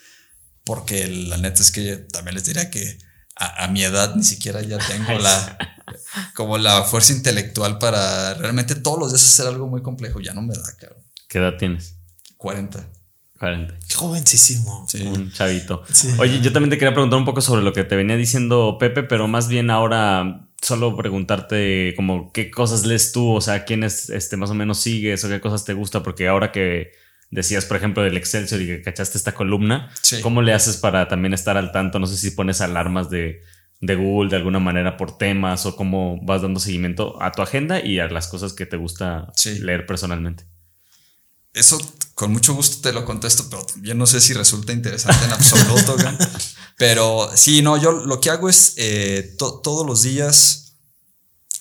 porque la neta es que también les diría que a, mi edad ni siquiera ya tengo la, como la fuerza intelectual para realmente todos los días hacer algo muy complejo, ya no me da, claro. ¿Qué edad tienes? 40. 40. Jovencísimo. Un chavito. Oye, yo también te quería preguntar un poco sobre lo que te venía diciendo Pepe, pero más bien ahora solo preguntarte como qué cosas lees tú, o sea, quiénes este, más o menos sigues o qué cosas te gusta, porque ahora que decías, por ejemplo, del Excelsior y que cachaste esta columna, ¿cómo le haces para también estar al tanto? No sé si pones alarmas de, de Google de alguna manera por temas o cómo vas dando seguimiento a tu agenda y a las cosas que te gusta leer personalmente. Eso con mucho gusto te lo contesto, pero también no sé si resulta interesante en absoluto. pero sí, no, yo lo que hago es eh, todos los días,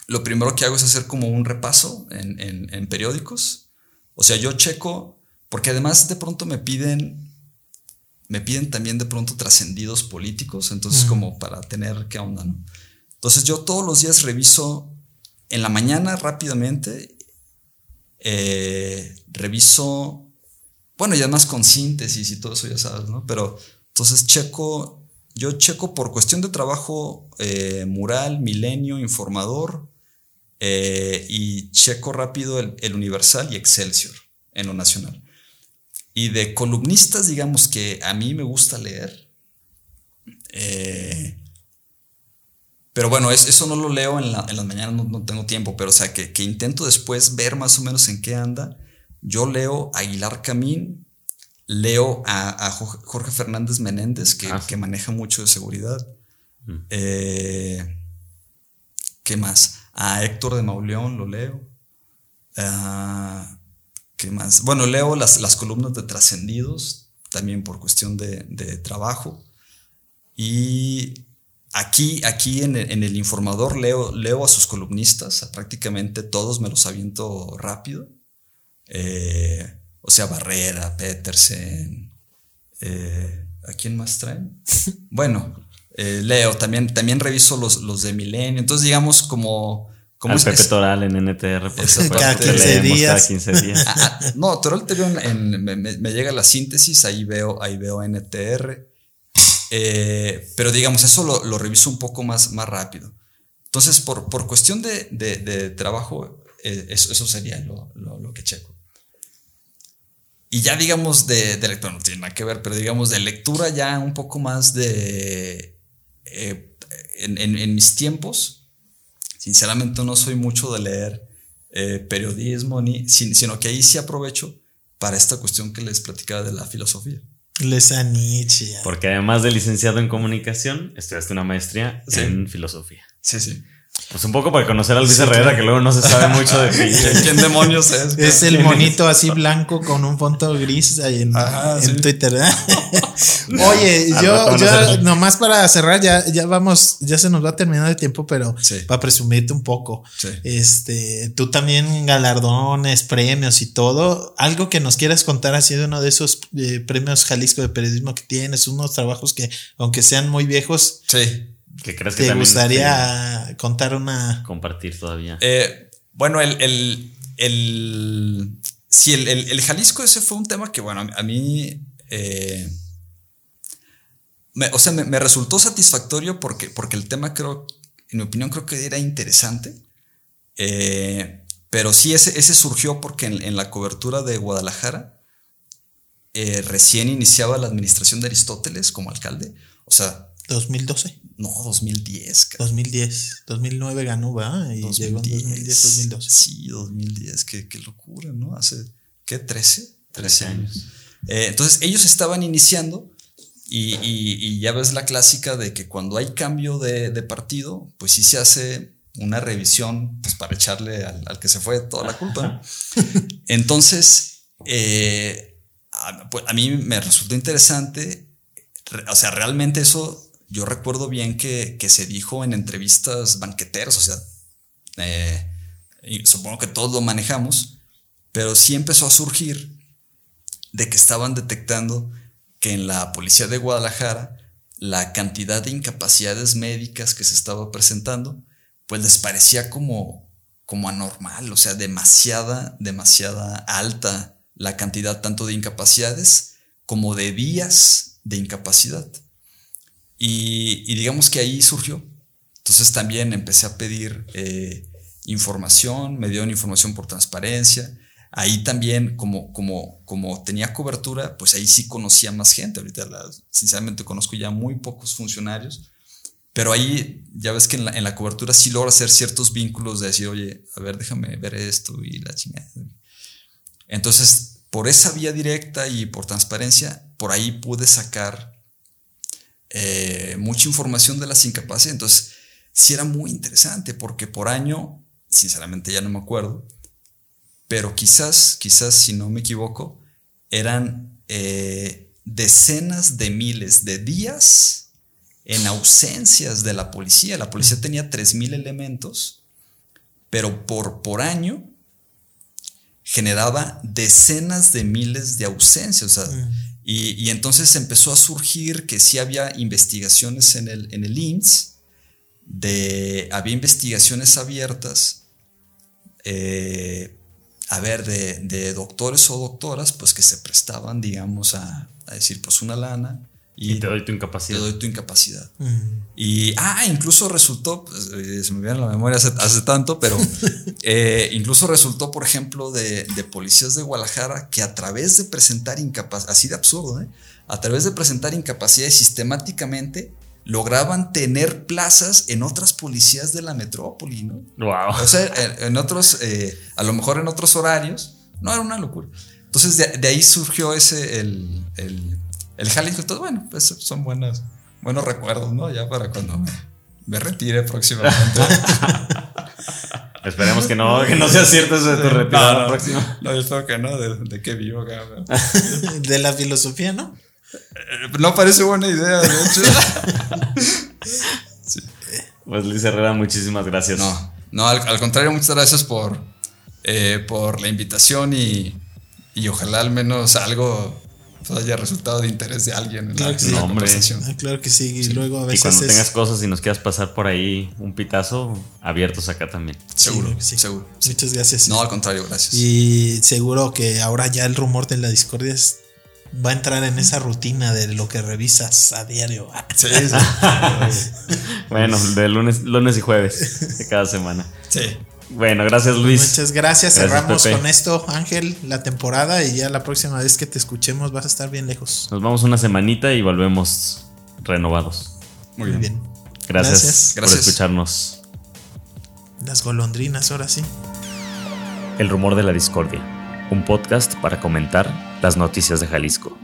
lo primero que hago es hacer como un repaso en, periódicos. O sea, yo checo, porque además de pronto me piden me piden también de pronto trascendidos políticos, entonces como para tener qué onda, ¿no? Entonces yo todos los días reviso en la mañana rápidamente eh, reviso, bueno, ya más con síntesis y todo eso, ya sabes, ¿no? Pero entonces checo, yo checo por cuestión de trabajo eh, mural, milenio, informador, eh, y checo rápido el, Universal y Excelsior en lo nacional. Y de columnistas, digamos que a mí me gusta leer. Eh, pero bueno, eso no lo leo en, la, en las mañanas, no, tengo tiempo, pero o sea, que, intento después ver más o menos en qué anda. Yo leo Aguilar Camín, leo a, Jorge Fernández Menéndez, que, ah, que, maneja mucho de seguridad. Mm. Eh, ¿Qué más? A Héctor de Mauleón lo leo. Ah, ¿Qué más? Bueno, leo las, las columnas de Trascendidos, también por cuestión de, de trabajo. Y Aquí, aquí en, el, informador leo, leo a sus columnistas, prácticamente todos me los aviento rápido. Eh, o sea, Barrera, Petersen. Eh, ¿A quién más traen? bueno, eh, leo, también, también reviso los, los de Milenio. Entonces, digamos, como. Como Al Pepe Toral en NTR. cada, 15 días. 15 días. Ah, ah, no, Toral te veo en, me, me, llega la síntesis, ahí veo, ahí veo NTR. Eh, pero digamos, eso lo, reviso un poco más, más rápido. Entonces, por, por cuestión de, trabajo, eh, eso, sería lo, que checo. Y ya digamos de, lectura, no tiene nada que ver, pero digamos de lectura ya un poco más de... Eh, en, mis tiempos, sinceramente no soy mucho de leer periodismo, ni, sino que ahí sí aprovecho para esta cuestión que les platicaba de la filosofía. Nietzsche. Porque además de licenciado en comunicación, estudiaste una maestría en filosofía. Sí, sí. Pues un poco para conocer al Luis Herrera, que luego no se sabe mucho de ¿Quién demonios es? Es el monito así blanco con un fondo gris ahí en, Twitter. Oye, yo, yo nomás para cerrar, ya, ya vamos, ya se nos va a terminar el tiempo, pero para presumirte un poco. Este, tú también galardones, premios y todo. Algo que nos quieras contar así de uno de esos eh, premios Jalisco de periodismo que tienes, unos trabajos que, aunque sean muy viejos, sí ¿Qué crees que ¿Te gustaría contar una? Compartir todavía. Eh, bueno, el, el, el sí, el, el, Jalisco ese fue un tema que, bueno, a mí, eh, o sea, me, resultó satisfactorio porque, porque el tema creo, en mi opinión, creo que era interesante. Eh, pero sí, ese, ese surgió porque en, la cobertura de Guadalajara recién iniciaba la administración de Aristóteles como alcalde. O sea, 2012. No, 2010. cabrón. 2010. 2009 ganó, ¿va? Y llegó en 2010, 2012. Sí, 2010. Qué, qué locura, ¿no? Hace, ¿qué? 13. 13 años. Eh, entonces, ellos estaban iniciando y, y- y ya ves la clásica de que cuando hay cambio de, de partido, pues sí se hace una revisión pues, para echarle al, al que se fue toda la culpa. Entonces, eh, a, pues, a mí me resultó interesante, re- o sea, realmente eso yo recuerdo bien que, que se dijo en entrevistas banqueteras, o sea, eh, supongo que todos lo manejamos, pero sí empezó a surgir de que estaban detectando que en la policía de Guadalajara la cantidad de incapacidades médicas que se estaba presentando, pues les parecía como, como anormal, o sea, demasiada, demasiada alta la cantidad tanto de incapacidades como de días de incapacidad. Y, digamos que ahí surgió. Entonces también empecé a pedir eh, información, me dieron información por transparencia. Ahí también, como, como, como tenía cobertura, pues ahí sí conocía más gente. Ahorita, la- sinceramente, conozco ya muy pocos funcionarios. Pero ahí, ya ves que en la, en la cobertura sí logra hacer ciertos vínculos de decir, oye, a ver, déjame ver esto y la chingada. Entonces, por esa vía directa y por transparencia, por ahí pude sacar eh, mucha información de las incapacidades. Entonces, sí era muy interesante porque por año, sinceramente ya no me acuerdo, pero quizás, quizás si no me equivoco, eran eh, decenas de miles de días en ausencias de la policía. La policía tenía 3.000 elementos, pero por, por año generaba decenas de miles de ausencias. o sea, y, entonces empezó a surgir que sí había investigaciones en el, en el de, había investigaciones abiertas, eh, a ver, de, de doctores o doctoras, pues que se prestaban, digamos, a, a decir, pues una lana Y y te doy tu te incapacidad. doy tu incapacidad. Mm. Y, ah, incluso resultó, pues, eh, se me viene a la memoria hace, hace tanto, pero eh, incluso resultó, por ejemplo, de, de policías de Guadalajara que a través de presentar incapacidad, así de absurdo, ¿eh? a través de presentar incapacidades sistemáticamente, lograban tener plazas en otras policías de la metrópoli, ¿no? Wow. O sea, en, en otros, eh, a lo mejor en otros horarios, no era una locura. Entonces de, de ahí surgió ese, el, el, el jale. y Entonces, bueno, pues son buenos, buenos recuerdos, ¿no? Ya para cuando me, me retire próximamente. Esperemos que no, que no sea cierto eso de tu retirada no, no, próxima. no, yo espero que no, de, de qué vivo, cabrón. De la filosofía, ¿no? Eh, No parece buena idea, de hecho. Pues Luis Herrera, muchísimas gracias. No, no, al, al contrario, muchas gracias por, eh, por la invitación y, y ojalá al menos algo pues, haya resultado de interés de alguien en Claro la, que sí. la No, hombre. conversación. Ah, claro que sí. Y luego a Y veces cuando es- tengas cosas y nos quieras pasar por ahí un pitazo, abiertos acá también. Seguro, sí. seguro. Muchas gracias. No, al contrario, gracias. Y seguro que ahora ya el rumor de la discordia es- va a entrar en esa rutina de lo que revisas a diario. Sí, sí. Bueno, de lunes, lunes y jueves de cada semana. Sí. Bueno, gracias Luis. Muchas gracias. Gracias, Cerramos Pepe. con esto, Ángel, la temporada. Y ya la próxima vez que te escuchemos vas a estar bien lejos. Nos vamos una semanita y volvemos renovados. Muy bien. bien. Gracias, Gracias. por escucharnos. Las golondrinas, ahora sí. El rumor de la discordia, un podcast para comentar las noticias de Jalisco.